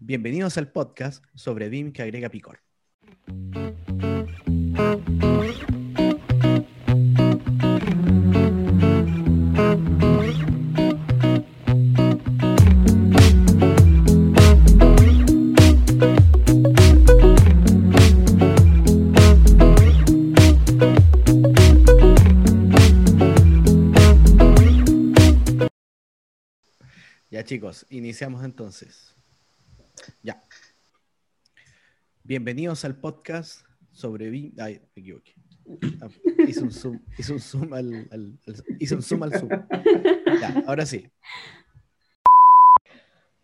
Bienvenidos al podcast sobre BIM que agrega picor. Ya chicos, iniciamos entonces. Ya. Bienvenidos al podcast sobre. Ay, me equivoqué. Ah, Hice un zoom, un zoom al, un zoom al zoom. Ya, ahora sí.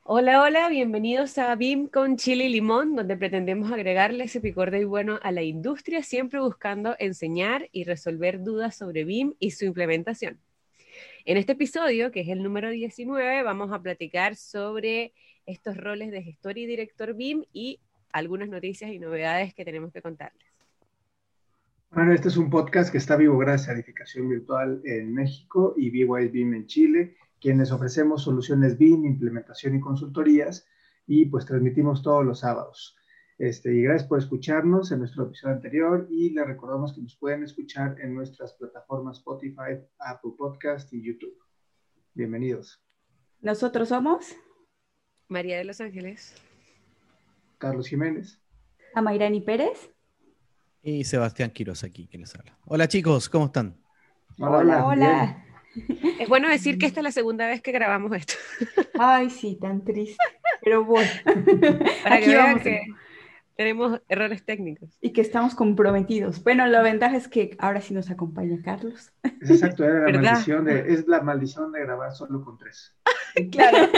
Hola, hola, bienvenidos a BIM con chile y limón, donde pretendemos agregarle ese picor de bueno a la industria, siempre buscando enseñar y resolver dudas sobre BIM y su implementación. En este episodio, que es el número 19, vamos a platicar sobre estos roles de gestor y director BIM y algunas noticias y novedades que tenemos que contarles. Bueno, este es un podcast que está vivo gracias a Edificación Virtual en México y BYS BIM en Chile, quienes ofrecemos soluciones BIM, implementación y consultorías, y pues transmitimos todos los sábados. Este, y gracias por escucharnos en nuestro episodio anterior y les recordamos que nos pueden escuchar en nuestras plataformas Spotify, Apple Podcast y YouTube. Bienvenidos. Nosotros somos María de los Ángeles. Carlos Jiménez. Amairani Pérez. Y Sebastián Quiroz aquí, quien les habla. Hola chicos, ¿cómo están? Hola, hola. Es bueno decir que esta es la segunda vez que grabamos esto, Ay, sí, tan triste. Pero bueno. para Aquí que vean vamos. que tenemos errores técnicos. Y que estamos comprometidos. Bueno, la ventaja es que ahora sí nos acompaña Carlos. Es exacto, era la ¿Verdad? maldición de, es la maldición de grabar solo con tres. Claro.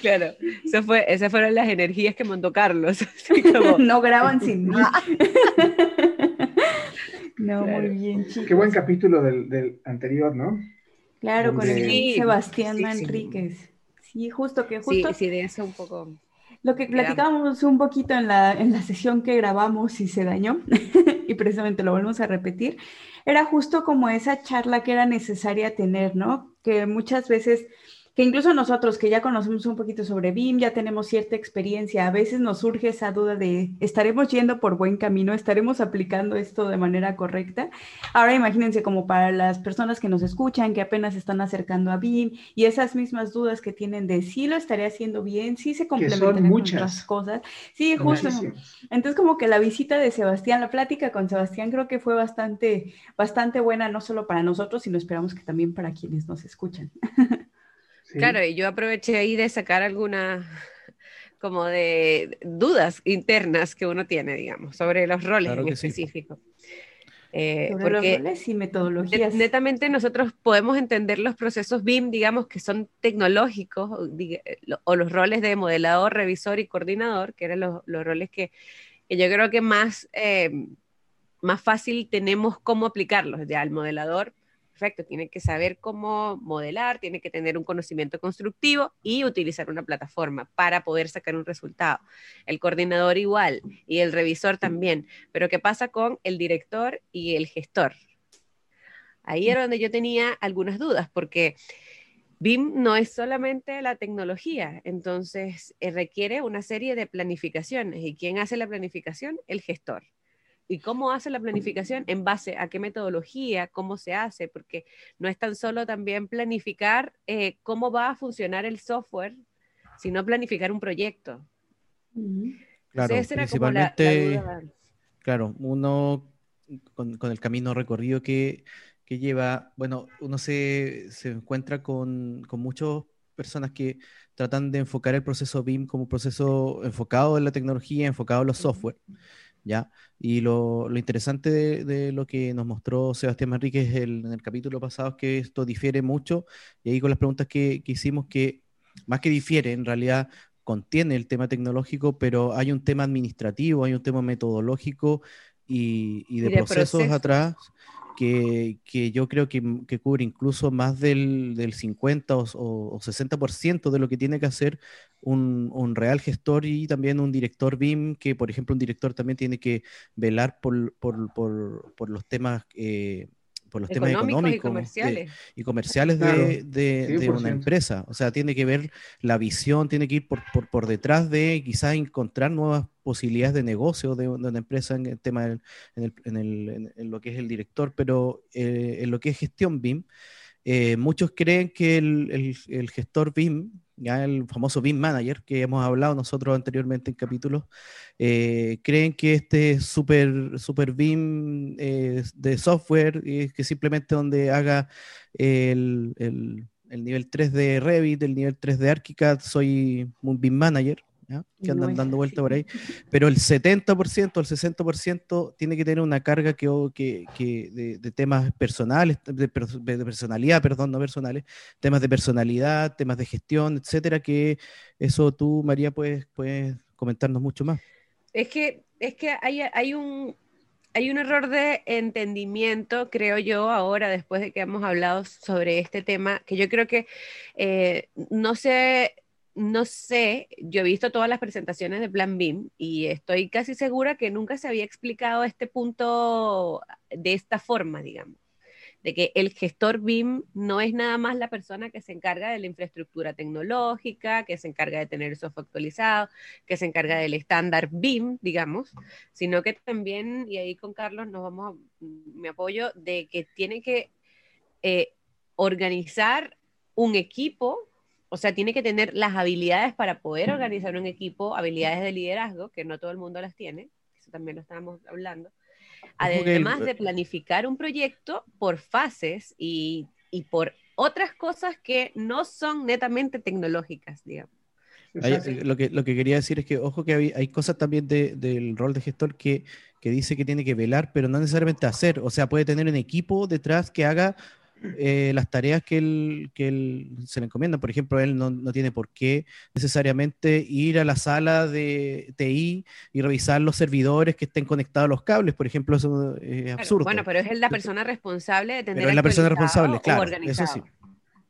Claro, eso fue, esas fueron las energías que mandó Carlos. como- No graban sin mí. No, Claro. muy bien, chicos. Qué buen capítulo del, del anterior, ¿no? Claro, con el Sí, Sebastián sí, sí. Manríquez. Sí, justo que justo sí, de eso un poco. Lo que platicábamos un poquito en la, en la sesión que grabamos y se dañó, y precisamente lo volvemos a repetir, era justo como esa charla que era necesaria tener, ¿no? Que muchas veces, que incluso nosotros que ya conocemos un poquito sobre BIM, ya tenemos cierta experiencia, a veces nos surge esa duda de, ¿estaremos yendo por buen camino? ¿Estaremos aplicando esto de manera correcta? Ahora imagínense como para las personas que nos escuchan, que apenas se están acercando a BIM y esas mismas dudas que tienen de si lo estaré haciendo bien, si se complementan con muchas. otras cosas. Sí, justo. Entonces como que la visita de Sebastián, la plática con Sebastián creo que fue bastante, bastante buena, no solo para nosotros, sino esperamos que también para quienes nos escuchan. Sí. Claro, y yo aproveché ahí de sacar algunas como de dudas internas que uno tiene, digamos, sobre los roles Claro en que sí. específico. Eh, Sobre los porque roles y metodologías. netamente nosotros podemos entender los procesos BIM, digamos, que son tecnológicos, lo- o los roles de modelador, revisor y coordinador, que eran los, los roles que, que yo creo que más, eh, más fácil tenemos cómo aplicarlos. Ya el modelador, perfecto, tiene que saber cómo modelar, tiene que tener un conocimiento constructivo y utilizar una plataforma para poder sacar un resultado. El coordinador igual y el revisor también. Pero ¿qué pasa con el director y el gestor? Ahí era donde yo tenía algunas dudas, porque BIM no es solamente la tecnología, entonces eh, requiere una serie de planificaciones. ¿Y quién hace la planificación? El gestor. ¿Y cómo hace la planificación? ¿En base a qué metodología? ¿Cómo se hace? Porque no es tan solo también planificar eh, cómo va a funcionar el software, sino planificar un proyecto. Claro, Entonces, la- la claro, uno con, con el camino recorrido que, que lleva, bueno, uno se, se encuentra con, con muchas personas que tratan de enfocar el proceso BIM como un proceso enfocado en la tecnología, enfocado en los software, ¿ya? Y lo, lo interesante de, de lo que nos mostró Sebastián Manríquez en el capítulo pasado es que esto difiere mucho, y ahí con las preguntas que, que hicimos, que más que difiere, en realidad contiene el tema tecnológico, pero hay un tema administrativo, hay un tema metodológico y, y de, Y de procesos proceso. atrás que, que yo creo que, que cubre incluso más del, del 50 o, o- o 60% de lo que tiene que hacer un, un real gestor y también un director BIM, que por ejemplo un director también tiene que velar por, por- por- por los temas eh, por los temas económicos y comerciales, y comerciales de, una empresa. O sea, tiene que ver la visión, tiene que ir por, por, detrás de quizás encontrar nuevas posibilidades de negocio de, una empresa en el tema en, el, en, el, en, lo que es el director, pero eh, en lo que es gestión BIM, eh, muchos creen que el, el gestor BIM ya el famoso BIM Manager que hemos hablado nosotros anteriormente en capítulos, eh, creen que este super, super BIM eh, de software, que simplemente donde haga el, el, el, nivel 3 de Revit, el nivel 3 de ArchiCAD, soy un BIM Manager, que andan dando vuelta por ahí, pero el 70%, el 60% tiene que tener una carga que, que, de, temas personales, de, personalidad, perdón, no personales, temas de personalidad, temas de gestión, etcétera, que eso tú, María, puedes, puedes comentarnos mucho más. Es que, es que hay, hay un, hay un error de entendimiento, creo yo, ahora, después de que hemos hablado sobre este tema, que yo creo que eh, no sé no sé, yo he visto todas las presentaciones de Plan BIM y estoy casi segura que nunca se había explicado este punto de esta forma, digamos, de que el gestor BIM no es nada más la persona que se encarga de la infraestructura tecnológica, que se encarga de tener el software actualizado, que se encarga del estándar BIM, digamos, sino que también, y ahí con Carlos nos vamos, me apoyo, de que tiene que eh, organizar un equipo o sea, tiene que tener las habilidades para poder organizar un equipo, habilidades de liderazgo, que no todo el mundo las tiene, eso también lo estábamos hablando. Además de planificar un proyecto por fases y, y por otras cosas que no son netamente tecnológicas, digamos. lo, que, lo que quería decir es que, ojo, que hay, hay cosas también de, del rol de gestor que, que dice que tiene que velar, pero no necesariamente hacer. O sea, puede tener un equipo detrás que haga eh, las tareas que él, que él se le encomienda. Por ejemplo, él no, no, tiene por qué necesariamente ir a la sala de TI y revisar los servidores que estén conectados a los cables. Por ejemplo, eso es absurdo. Bueno, pero es la persona responsable de tener. Pero es la persona responsable, claro. Eso sí.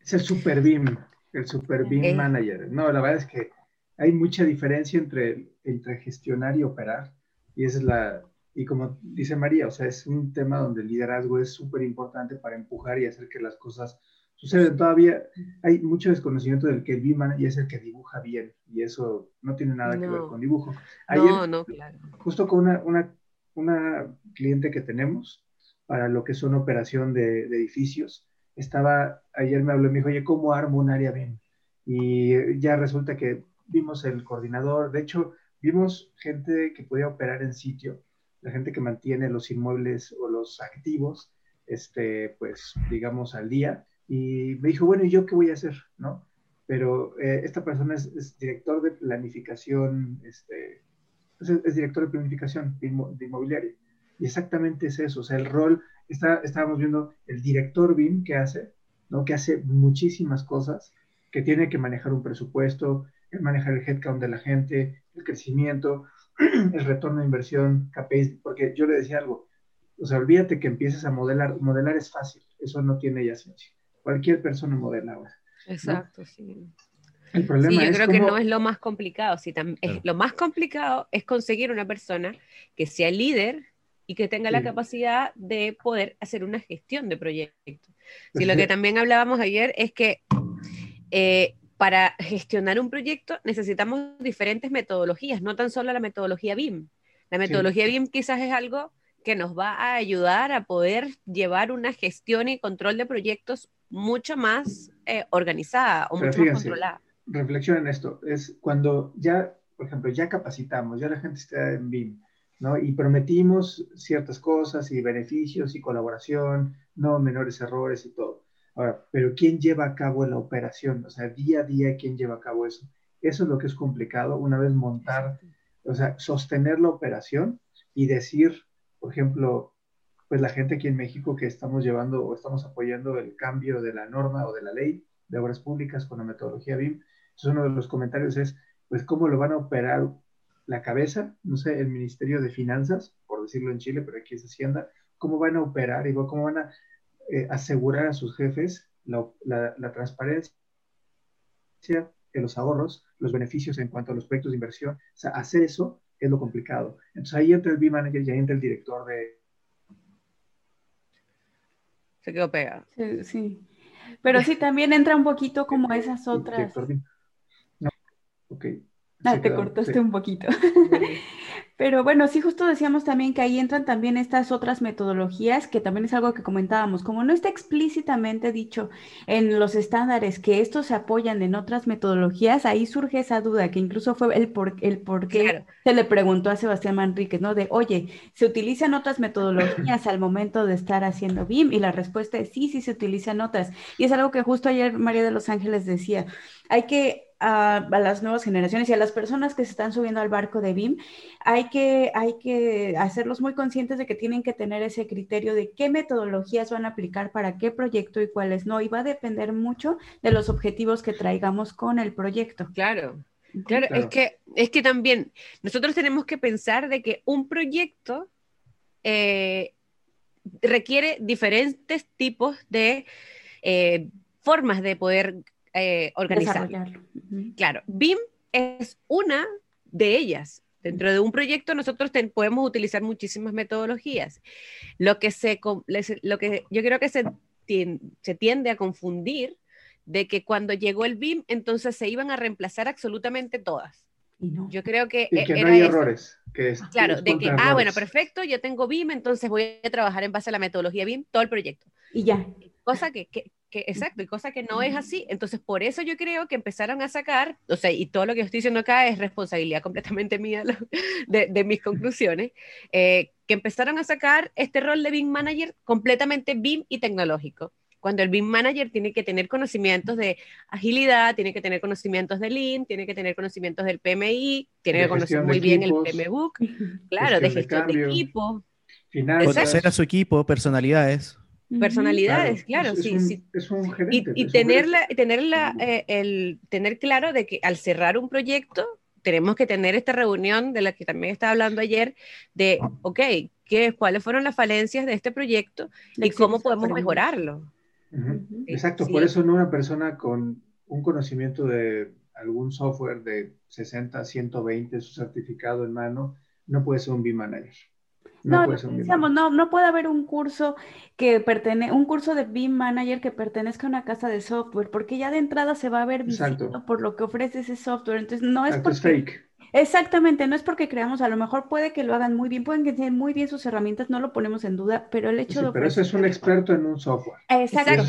Es el Super BIM, el Super BIM Manager. No, la verdad es que hay mucha diferencia entre, entre gestionar y operar. Y esa es la, y como dice María, o sea, es un tema donde el liderazgo es súper importante para empujar y hacer que las cosas sucedan. Todavía hay mucho desconocimiento del que el BIM es el que dibuja bien y eso no tiene nada que ver con dibujo. no, no, claro. Justo con una, una, una, cliente que tenemos para lo que son operación de, de, edificios, estaba, ayer me habló y me dijo, oye, ¿cómo armo un área BIM? Y ya resulta que vimos el coordinador, de hecho, vimos gente que podía operar en sitio la gente que mantiene los inmuebles o los activos, este, pues, digamos, al día. Y me dijo, bueno, ¿y yo qué voy a hacer? ¿No? Pero eh, esta persona es, director de planificación, este, es, director de planificación de, inmobiliaria. Y exactamente es eso, o sea, el rol, está, estábamos viendo el director BIM que hace, ¿no? Que hace muchísimas cosas, que tiene que manejar un presupuesto, manejar el headcount de la gente, el crecimiento, el retorno de inversión, KPIs, porque yo le decía algo, o sea, olvídate que empieces a modelar, modelar es fácil, eso no tiene ya ciencia. Cualquier persona modela ahora. Exacto, sí. El problema sí, yo creo que no es lo más complicado. Sí, Lo más complicado es conseguir una persona que sea líder y que tenga la capacidad de poder hacer una gestión de proyectos. Sí, lo que también hablábamos ayer es que eh, para gestionar un proyecto necesitamos diferentes metodologías, no tan solo la metodología BIM. La metodología BIM quizás es algo que nos va a ayudar a poder llevar una gestión y control de proyectos mucho más eh, organizada o mucho más controlada. Reflexión en esto, es cuando ya, por ejemplo, ya capacitamos, ya la gente está en BIM, ¿no? Y prometimos ciertas cosas y beneficios y colaboración, no menores errores y todo Ahora, pero ¿quién lleva a cabo la operación? O sea, día a día, ¿quién lleva a cabo eso? Eso es lo que es complicado, una vez montar, o sea, sostener la operación y decir, por ejemplo, pues la gente aquí en México que estamos llevando o estamos apoyando el cambio de la norma o de la ley de obras públicas con la metodología BIM. Entonces uno de los comentarios es, pues, ¿cómo lo van a operar la cabeza? No sé, el Ministerio de Finanzas, por decirlo en Chile, pero aquí es Hacienda, ¿cómo van a operar y cómo van a eh, asegurar a sus jefes la, transparencia de los ahorros, los beneficios en cuanto a los proyectos de inversión. O sea, hacer eso es lo complicado. Entonces ahí entra el B-Manager y ahí entra el director de... Se quedó pegado. Sí, sí. Pero sí, también entra un poquito como esas otras. No. Ok. Ah, te cortaste un poquito. Pero bueno, sí, justo decíamos también que ahí entran también estas otras metodologías, que también es algo que comentábamos, como no está explícitamente dicho en los estándares que estos se apoyan en otras metodologías, ahí surge esa duda, que incluso fue el por, el por qué se le preguntó a Sebastián Manríquez, ¿no? De, oye, ¿se utilizan otras metodologías al momento de estar haciendo BIM? Y la respuesta es sí, sí se utilizan otras. Y es algo que justo ayer María de los Ángeles decía, hay que a, las nuevas generaciones y a las personas que se están subiendo al barco de BIM, hay que, hay que hacerlos muy conscientes de que tienen que tener ese criterio de qué metodologías van a aplicar para qué proyecto y cuáles no. Y va a depender mucho de los objetivos que traigamos con el proyecto. Claro. Claro, Es, que, es que también nosotros tenemos que pensar de que un proyecto eh, requiere diferentes tipos de eh, formas de poder eh, organizar. Claro, BIM es una de ellas. Dentro de un proyecto nosotros podemos utilizar muchísimas metodologías. Lo que, se, lo que yo creo que se, se tiende a confundir de que cuando llegó el BIM, entonces se iban a reemplazar absolutamente todas. Yo creo que, y que no hay errores. Que es, claro, de que, ah, bueno, perfecto, yo tengo BIM, entonces voy a trabajar en base a la metodología BIM todo el proyecto. Y ya. Cosa que, que, que, exacto, y cosa que no es así. Entonces, por eso yo creo que empezaron a sacar, o sea, y todo lo que estoy diciendo acá es responsabilidad completamente mía de, de mis conclusiones, eh, que empezaron a sacar este rol de BIM Manager completamente BIM y tecnológico. Cuando el BIM Manager tiene que tener conocimientos de agilidad, tiene que tener conocimientos de Lean, tiene que tener conocimientos del PMI, tiene que conocer muy bien el PMBOK, claro, de gestión de, equipo. Conocer a su equipo, personalidades. Personalidades, claro, sí, sí. y, y tenerla, tenerla, eh, el tener claro de que al cerrar un proyecto tenemos que tener esta reunión de la que también estaba hablando ayer, de, ok, ¿qué, ¿cuáles fueron las falencias de este proyecto y cómo podemos mejorarlo? Exacto, por eso no una persona con un conocimiento de algún software de 60, 120, su certificado en mano, no puede ser un B-Manager. No, no, no, no, puede haber un curso que pertenece, un curso de BIM Manager que pertenezca a una casa de software, porque ya de entrada se va a ver visto por lo que ofrece ese software. Entonces, no es porque... fake. Exactamente, no es porque creamos, a lo mejor puede que lo hagan muy bien, pueden que tengan muy bien sus herramientas, no lo ponemos en duda, pero el hecho de... Pero ese es un experto en un software. Exacto.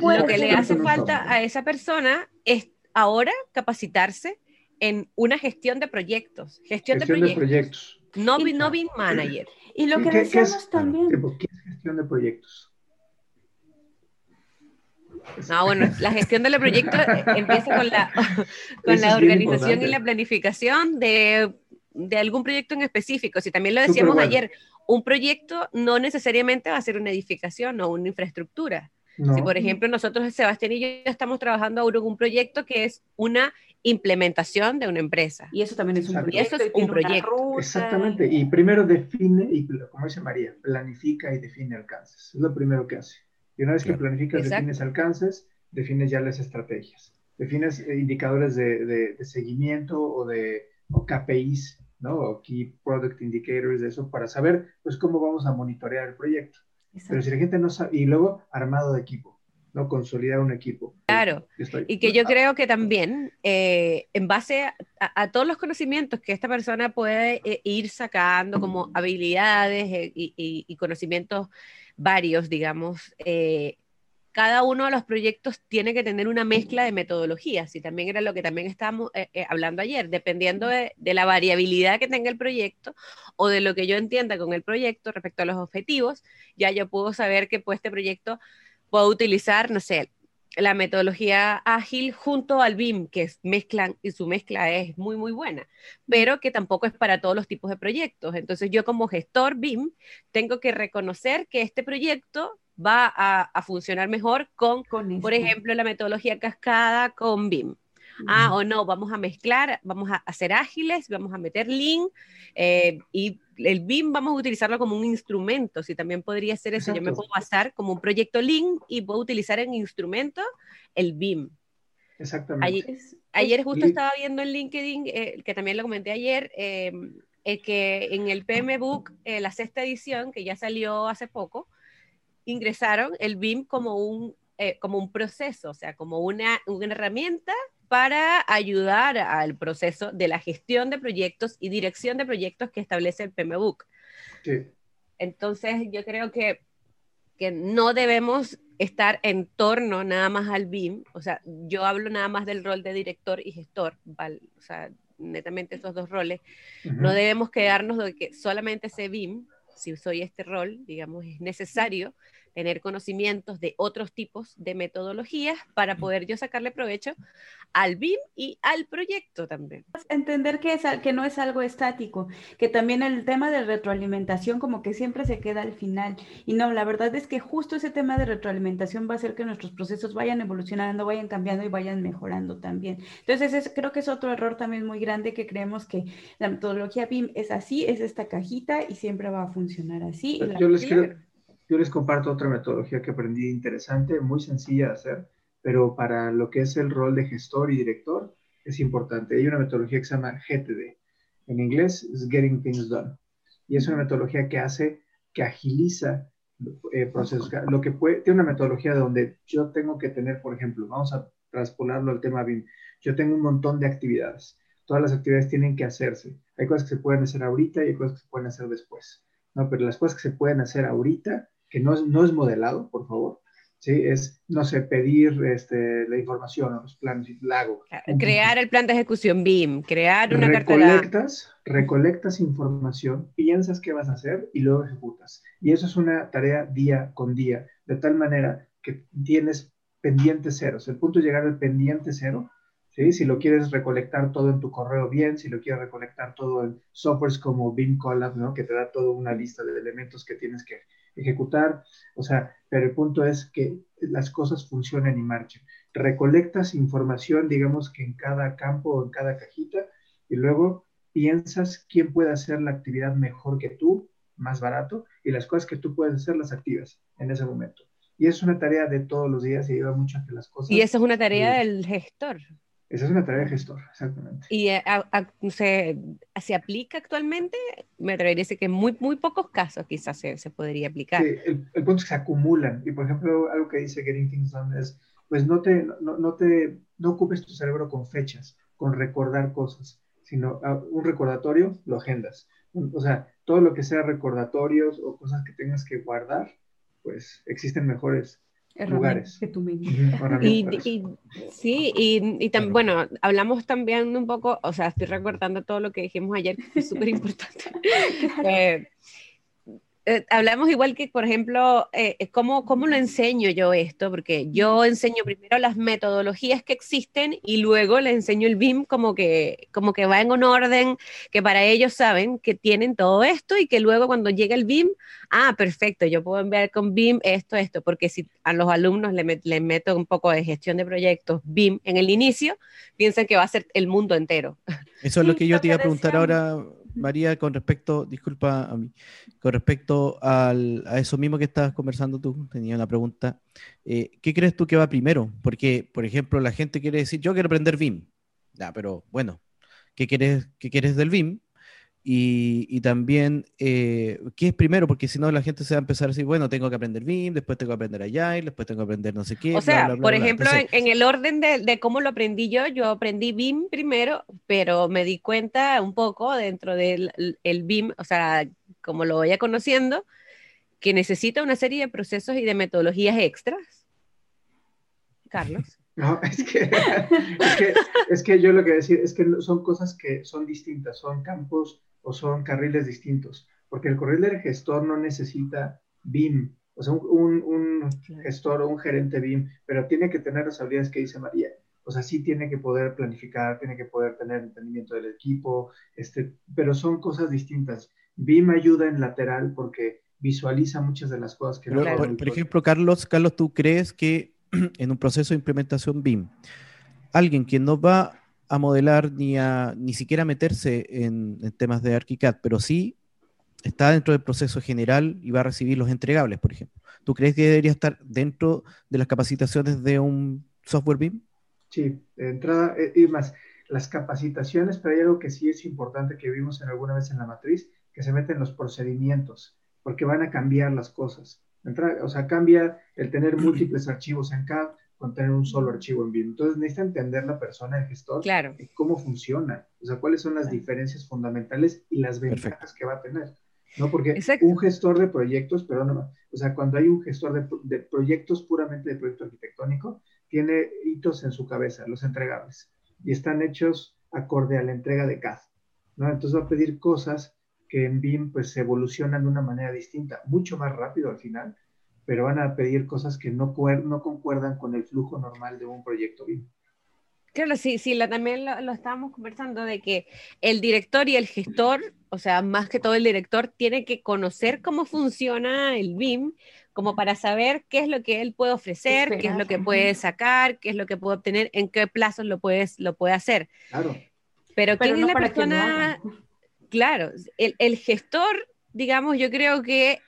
Lo que le hace falta a esa persona es ahora capacitarse en una gestión de proyectos. Gestión, de proyectos. No, no BIM Manager. Y lo que decíamos también. ¿Qué es gestión de proyectos? No, bueno, la gestión de los proyectos eh, empieza con la, con la organización y la planificación de, de, algún proyecto en específico. Si también lo decíamos ayer, un proyecto no necesariamente va a ser una edificación o una infraestructura. Si, por ejemplo, nosotros, Sebastián y yo, estamos trabajando ahora en un proyecto que es una implementación de una empresa. Y eso también es un proyecto. es un proyecto. Exactamente. Y primero define, y como dice María, planifica y define alcances. Es lo primero que hace. Y una vez que planificas, defines alcances, defines ya las estrategias. Defines eh, indicadores de, de, seguimiento o de o KPIs, ¿no? O Key Product Indicators, de eso, para saber, pues, cómo vamos a monitorear el proyecto. Pero si la gente no sabe, y luego armado de equipo, ¿no? Consolidar un equipo. Claro, y que yo creo que también, eh, en base a, todos los conocimientos que esta persona puede eh, ir sacando como habilidades y, y conocimientos varios, digamos, eh, cada uno de los proyectos tiene que tener una mezcla de metodologías, y también era lo que también estábamos eh, eh, hablando ayer, dependiendo de, la variabilidad que tenga el proyecto o de lo que yo entienda con el proyecto respecto a los objetivos, ya yo puedo saber que pues, este proyecto puedo utilizar, no sé, la metodología ágil junto al BIM, que mezclan y su mezcla es muy, muy buena, pero que tampoco es para todos los tipos de proyectos. Entonces yo como gestor BIM tengo que reconocer que este proyecto va a, funcionar mejor con, con por ejemplo, la metodología cascada con BIM. Ah, o no, vamos a mezclar, vamos a hacer ágiles, vamos a meter link eh, y el BIM vamos a utilizarlo como un instrumento, si también podría ser eso. Yo me puedo basar como un proyecto link y puedo utilizar en instrumento el BIM. Exactamente. Ayer, justo estaba viendo en LinkedIn, eh, que también lo comenté ayer, eh, que en el PM Book, la sexta edición, que ya salió hace poco, ingresaron el BIM como un, eh, como un proceso, o sea, como una, una herramienta para ayudar al proceso de la gestión de proyectos y dirección de proyectos que establece el PMBOK. Sí. Entonces, yo creo que, que no debemos estar en torno nada más al BIM, o sea, yo hablo nada más del rol de director y gestor, o sea, netamente esos dos roles, no debemos quedarnos de que solamente ese BIM, si soy este rol, digamos, es necesario, tener conocimientos de otros tipos de metodologías para poder yo sacarle provecho al BIM y al proyecto también. Entender que, es, que no es algo estático, que también el tema de retroalimentación como que siempre se queda al final. Y no, la verdad es que justo ese tema de retroalimentación va a hacer que nuestros procesos vayan evolucionando, vayan cambiando y vayan mejorando también. Entonces, creo que es otro error también muy grande que creemos que la metodología BIM es así, es esta cajita y siempre va a funcionar así. Yo les quiero yo les comparto otra metodología que aprendí interesante, muy sencilla de hacer, pero para lo que es el rol de gestor y director es importante. Hay una metodología que se llama GTD. En inglés es Getting Things Done. Y es una metodología que hace, que agiliza eh, procesos. Lo que puede, tiene una metodología donde yo tengo que tener, por ejemplo, vamos a traspolarlo al tema BIM. Yo tengo un montón de actividades. Todas las actividades tienen que hacerse. Hay cosas que se pueden hacer ahorita y hay cosas que se pueden hacer después. No, pero las cosas que se pueden hacer ahorita que no es, no es modelado, por favor, ¿sí? Es, no sé, pedir este, la información o los planes, lago. Crear el plan de ejecución BIM, crear una recolectas, Recolectas información, piensas qué vas a hacer y luego ejecutas. Y eso es una tarea día con día, de tal manera que tienes pendientes ceros. El punto es llegar al pendiente cero ¿Sí? Si lo quieres recolectar todo en tu correo bien, si lo quieres recolectar todo en softwares como BIM Collab, ¿no? que te da toda una lista de elementos que tienes que ejecutar, o sea, pero el punto es que las cosas funcionen y marchen. Recolectas información, digamos que en cada campo o en cada cajita, y luego piensas quién puede hacer la actividad mejor que tú, más barato, y las cosas que tú puedes hacer las activas en ese momento. Y es una tarea de todos los días y ayuda mucho a que las cosas... Y esa es una tarea del gestor. Esa es una tarea de gestor, exactamente. ¿Y eh, se, se, aplica actualmente? Me atrevería a decir que en muy, muy pocos casos quizás se, se podría aplicar. Sí, el, el, punto es que se acumulan. Y por ejemplo, algo que dice Getting Things Done es, pues no te, no, no te, no ocupes tu cerebro con fechas, con recordar cosas, sino ah, un recordatorio, lo agendas. O sea, todo lo que sea recordatorios o cosas que tengas que guardar, pues existen mejores lugares. Que tú y, y, sí, y, y también, bueno, hablamos también un poco, o sea, estoy recordando todo lo que dijimos ayer, que es súper importante. eh, eh, hablamos igual que, por ejemplo, eh, eh, ¿cómo, ¿cómo, lo enseño yo esto? Porque yo enseño primero las metodologías que existen y luego le enseño el BIM como que, como que va en un orden que para ellos saben que tienen todo esto y que luego cuando llega el BIM, ah, perfecto, yo puedo enviar con BIM esto, esto, porque si a los alumnos le, le meto un poco de gestión de proyectos BIM en el inicio, piensan que va a ser el mundo entero. Eso es lo que yo te iba a preguntar ahora, María, con respecto, disculpa a mí, con respecto al, a eso mismo que estabas conversando tú, tenía una pregunta. Eh, ¿Qué crees tú que va primero? Porque, por ejemplo, la gente quiere decir, yo quiero aprender BIM. Ya, pero bueno, ¿qué quieres, qué quieres del BIM? Y, también, eh, ¿qué es primero? Porque si no, la gente se va a empezar a decir, bueno, tengo que aprender BIM, después tengo que aprender Agile, después tengo que aprender no sé qué. O sea, por ejemplo, en, el orden de, cómo lo aprendí yo, yo aprendí BIM primero, pero me di cuenta un poco dentro del el BIM, o sea, como lo vaya conociendo, que necesita una serie de procesos y de metodologías extras. Carlos. No, es que, es que, es que yo lo que decir es que son cosas que son distintas, son campos o son carriles distintos, porque el carril del gestor no necesita BIM, o sea, un, gestor o un gerente BIM, pero tiene que tener las habilidades que dice María. O sea, sí tiene que poder planificar, tiene que poder tener entendimiento del equipo, este, pero son cosas distintas. BIM ayuda en lateral porque visualiza muchas de las cosas que... no por, por ejemplo, Carlos, Carlos, ¿tú crees que en un proceso de implementación BIM, alguien que no va a modelar ni a ni siquiera meterse en, temas de ArchiCAD, pero sí está dentro del proceso general y va a recibir los entregables, por ejemplo. ¿Tú crees que debería estar dentro de las capacitaciones de un software BIM? Sí, de entrada, eh, y más, las capacitaciones, pero hay algo que sí es importante que vimos en alguna vez en la matriz, que se meten los procedimientos, porque van a cambiar las cosas. o sea, cambia el tener múltiples archivos en CAD con tener un solo archivo en BIM. Entonces necesita entender la persona, el gestor, claro. cómo funciona, o sea, cuáles son las diferencias fundamentales y las ventajas que va a tener. ¿no? Porque un gestor de proyectos, perdón, o sea, cuando hay un gestor de, de, proyectos puramente de proyecto arquitectónico, tiene hitos en su cabeza, los entregables, y están hechos acorde a la entrega de CAD, ¿no? Entonces va a pedir cosas que en BIM pues se evolucionan de una manera distinta, mucho más rápido al final, pero van a pedir cosas que no, no concuerdan con el flujo normal de un proyecto BIM. Claro, sí, sí, la, también lo, estábamos conversando de que el director y el gestor, o sea, más que todo el director, tiene que conocer cómo funciona el BIM, como para saber qué es lo que él puede ofrecer, qué es lo que puede sacar, qué es lo que puede obtener, en qué plazos lo, puedes, lo puede hacer. Claro. Pero, ¿quién es la persona? claro, el, el gestor, digamos, yo creo que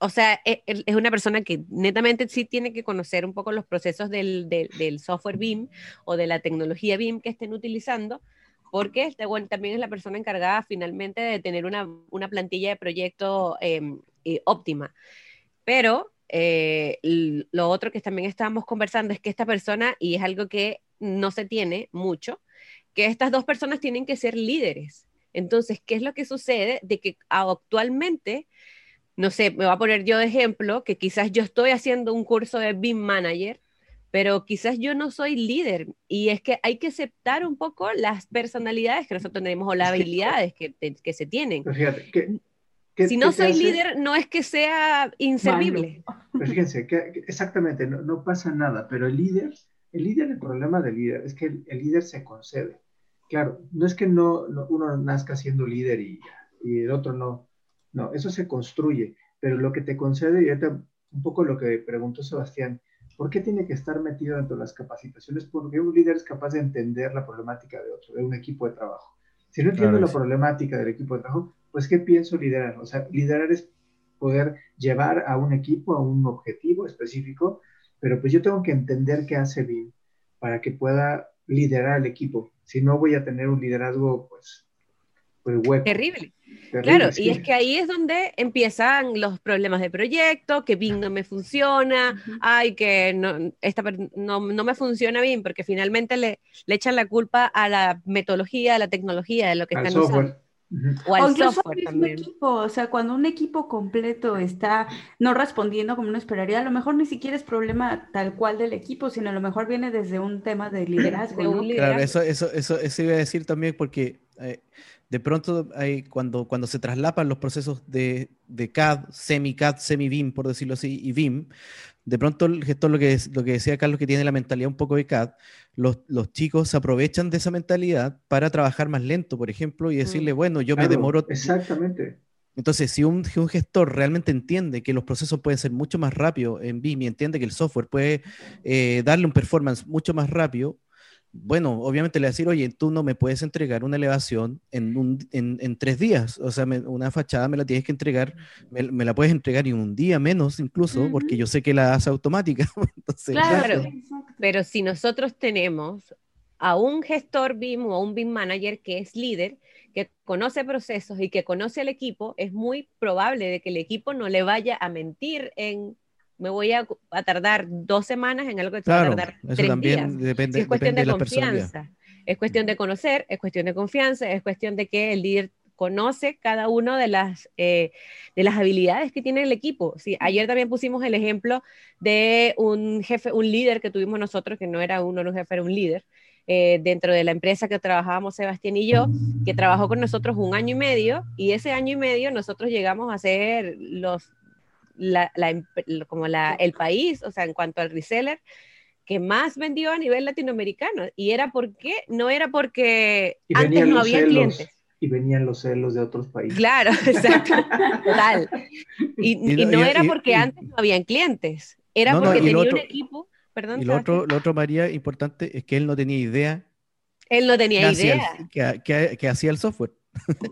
o sea, e, es, una persona que netamente sí tiene que conocer un poco los procesos del, software BIM o de la tecnología BIM que estén utilizando, porque este, también es la persona encargada finalmente de tener una, plantilla de proyecto em, eh, óptima. Pero eh, lo otro que también estábamos conversando es que esta persona, y es algo que no se tiene mucho, que estas dos personas tienen que ser líderes. Entonces, ¿qué es lo que sucede? De que actualmente no sé, me voy a poner yo de ejemplo, que quizás yo estoy haciendo un curso de BIM Manager, pero quizás yo no soy líder y es que hay que aceptar un poco las personalidades que nosotros tenemos o las habilidades que, que se tienen. fíjate, si no soy líder, no es que sea inservible. Pero fíjense, que, exactamente, no, pasa nada, pero el líder, el líder, el problema del líder es que el, líder se concede. Claro, no es que no, uno nazca siendo líder y, y el otro no, no, eso se construye, pero lo que te concede, y ahorita un poco lo que preguntó Sebastián, ¿por qué tiene que estar metido dentro de las capacitaciones? Porque un líder es capaz de entender la problemática de otro, de un equipo de trabajo. Si no entiendo la problemática del equipo de trabajo, pues ¿qué pienso liderar? O sea, liderar es poder llevar a un equipo a un objetivo específico, pero pues yo tengo que entender qué hace bien para que pueda liderar el equipo. Si no, voy a tener un liderazgo, pues, pues hueco. Terrible claro, y es que ahí es donde empiezan los problemas de proyecto, que BIM no me funciona, ay, que no, esta, no, no, me funciona bien, porque finalmente le, le, echan la culpa a la metodología, a la tecnología, de lo que están usando. O al software también. Equipo, o sea, cuando un equipo completo está no respondiendo como uno esperaría, a lo mejor ni siquiera es problema tal cual del equipo, sino a lo mejor viene desde un tema de liderazgo. Claro, eso, eso, eso, eso iba a decir también porque eh, de pronto hay, cuando, cuando se traslapan los procesos de, de CAD, semi-CAD, semi-BIM, por decirlo así, y BIM, de pronto el gestor, lo que, lo que decía Carlos, que tiene la mentalidad un poco de CAD, los, los chicos aprovechan de esa mentalidad para trabajar más lento, por ejemplo, y decirle, mm. bueno, yo me demoro... Exactamente. Entonces, si un, un, gestor realmente entiende que los procesos pueden ser mucho más rápidos en BIM y entiende que el software puede eh, darle un performance mucho más rápido, bueno, obviamente le decir, oye, tú no me puedes entregar una elevación en, un, en, tres días, o sea, una fachada me la tienes que entregar, me, la puedes entregar en un día menos incluso, porque yo sé que la hace automática. claro, pero si nosotros tenemos a un gestor BIM o a un BIM manager que es líder, que conoce procesos y que conoce al equipo, es muy probable de que el equipo no le vaya a mentir en me voy a, tardar dos semanas en algo que se va a tardar tres días. Depende, es cuestión de, confianza. Es cuestión de conocer, es cuestión de confianza, es cuestión de que el líder conoce cada una de las, eh, de las habilidades que tiene el equipo. Sí, ayer también pusimos el ejemplo de un jefe, un líder que tuvimos nosotros, que no era uno, no un jefe, era un líder, eh, dentro de la empresa que trabajábamos Sebastián y yo, que trabajó con nosotros un año y medio, y ese año y medio nosotros llegamos a ser los la, como la, el país, o sea, en cuanto al reseller, que más vendió a nivel latinoamericano. Y era porque, no era porque antes no había clientes. Y venían los celos de otros países. Claro, exacto. Total. Y, no era porque antes no habían clientes, era porque tenía un equipo. Perdón, y lo otro, lo otro, María, importante, es que él no tenía idea. Él no tenía idea. que hacía el software.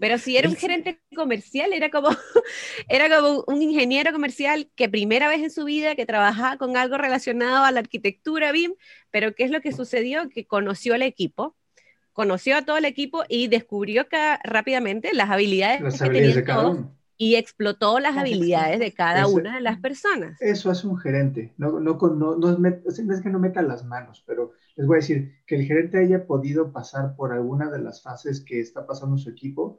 Pero si era un gerente comercial, era como, era como un ingeniero comercial que primera vez en su vida que trabajaba con algo relacionado a la arquitectura BIM, pero ¿qué es lo que sucedió? Que conoció al equipo, conoció a todo el equipo y descubrió que rápidamente las habilidades que tenían todos y explotó las habilidades de cada una de las personas. Eso es un gerente, no, no, no, no, es que no meta las manos, pero les voy a decir que el gerente haya podido pasar por alguna de las fases que está pasando su equipo,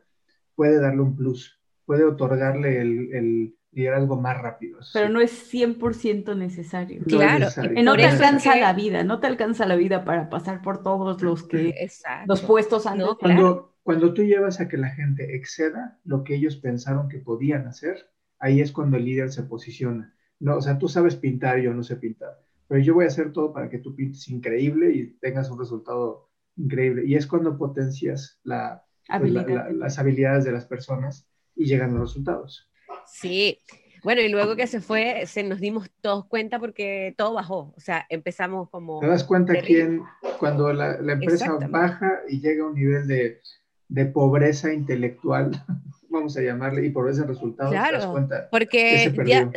puede darle un plus, puede otorgarle el, el liderazgo más rápido. Pero no es 100% necesario. claro, no te alcanza la vida, no te alcanza la vida para pasar por todos los que los puestos cuando, cuando tú llevas a que la gente exceda lo que ellos pensaron que podían hacer, ahí es cuando el líder se posiciona. No, o sea, tú sabes pintar, yo no sé pintar, pero yo voy a hacer todo para que tú pintes increíble y tengas un resultado increíble. Y es cuando potencias la, pues, las habilidades de las personas y llegan los resultados. Sí, bueno, y luego que se fue, se nos dimos todos cuenta porque todo bajó. O sea, empezamos como. Te das cuenta quién, cuando la, empresa baja y llega a un nivel de, de, pobreza intelectual, vamos a llamarle, y por ese resultado claro, te das cuenta. Porque ya,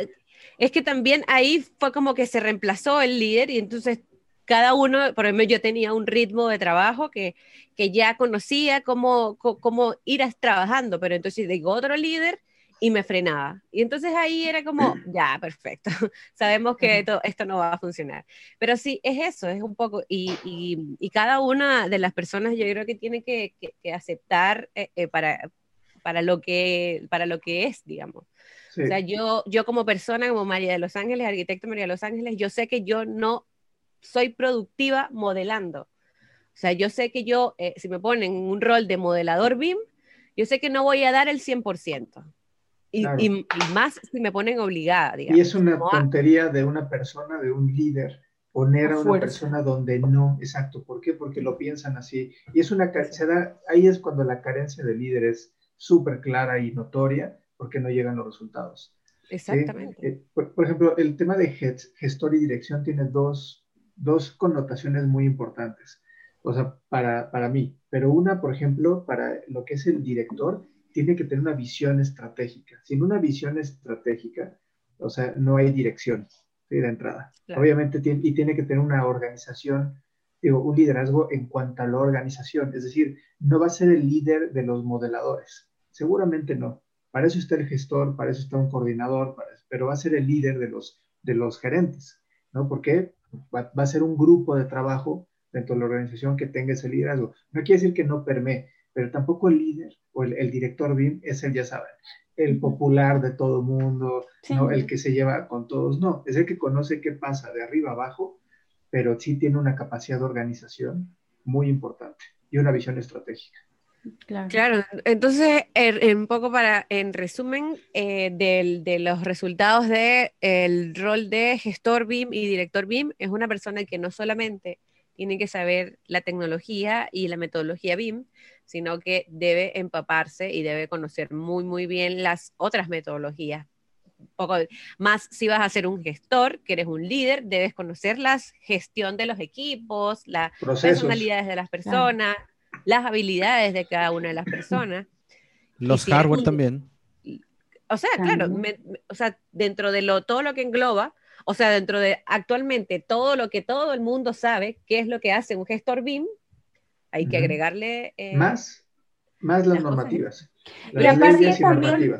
es que también ahí fue como que se reemplazó el líder y entonces cada uno, por ejemplo, yo tenía un ritmo de trabajo que, que ya conocía cómo, cómo ir trabajando, pero entonces llegó otro líder y me frenaba. Y entonces ahí era como, ya, perfecto, sabemos que esto, no va a funcionar. Pero sí, es eso, es un poco, y, y, cada una de las personas yo creo que tiene que, que, aceptar eh, eh, para, para, lo que, para lo que es, digamos. O sea, yo, yo como persona, como María de Los Ángeles, arquitecto María de Los Ángeles, yo sé que yo no soy productiva modelando. O sea, yo sé que yo, eh, si me ponen un rol de modelador BIM, yo sé que no voy a dar el 100%. Y, más si me ponen obligada, digamos. Y es una tontería de una persona, de un líder, poner a una persona donde no, exacto. ¿Por qué? Porque lo piensan así. Y es una, se da, ahí es cuando la carencia de líder es súper clara y notoria, porque no llegan los resultados. Exactamente. Eh, por, ejemplo, el tema de gestor y dirección tiene dos, dos connotaciones muy importantes, o sea, para, para mí. Pero una, por ejemplo, para lo que es el director, tiene que tener una visión estratégica. Sin una visión estratégica, o sea, no hay dirección de entrada. Obviamente, tiene, y tiene que tener una organización, digo, un liderazgo en cuanto a la organización. Es decir, no va a ser el líder de los modeladores. Seguramente no. Para eso está el gestor, para eso está un coordinador, pero va a ser el líder de los, de los gerentes, ¿no? Porque va, va a ser un grupo de trabajo dentro de la organización que tenga ese liderazgo. No quiere decir que no permee, pero tampoco el líder o el, director BIM es el, ya saben, el popular de todo mundo, ¿no? el que se lleva con todos, no, es el que conoce qué pasa de arriba abajo, pero sí tiene una capacidad de organización muy importante y una visión estratégica. Claro. entonces, er, un poco para, en resumen, eh, de los resultados del el rol de gestor BIM y director BIM, es una persona que no solamente tiene que saber la tecnología y la metodología BIM, sino que debe empaparse y debe conocer muy, muy bien las otras metodologías. poco más si vas a ser un gestor, que eres un líder, debes conocer la gestión de los equipos, las personalidades de las personas, las habilidades de cada una de las personas. Los hardware también. O sea, claro, o sea, dentro de lo, todo lo que engloba, o sea, dentro de actualmente todo lo que todo el mundo sabe, qué es lo que hace un gestor BIM, hay que agregarle... Eh, más, más las, normativas. y aparte también,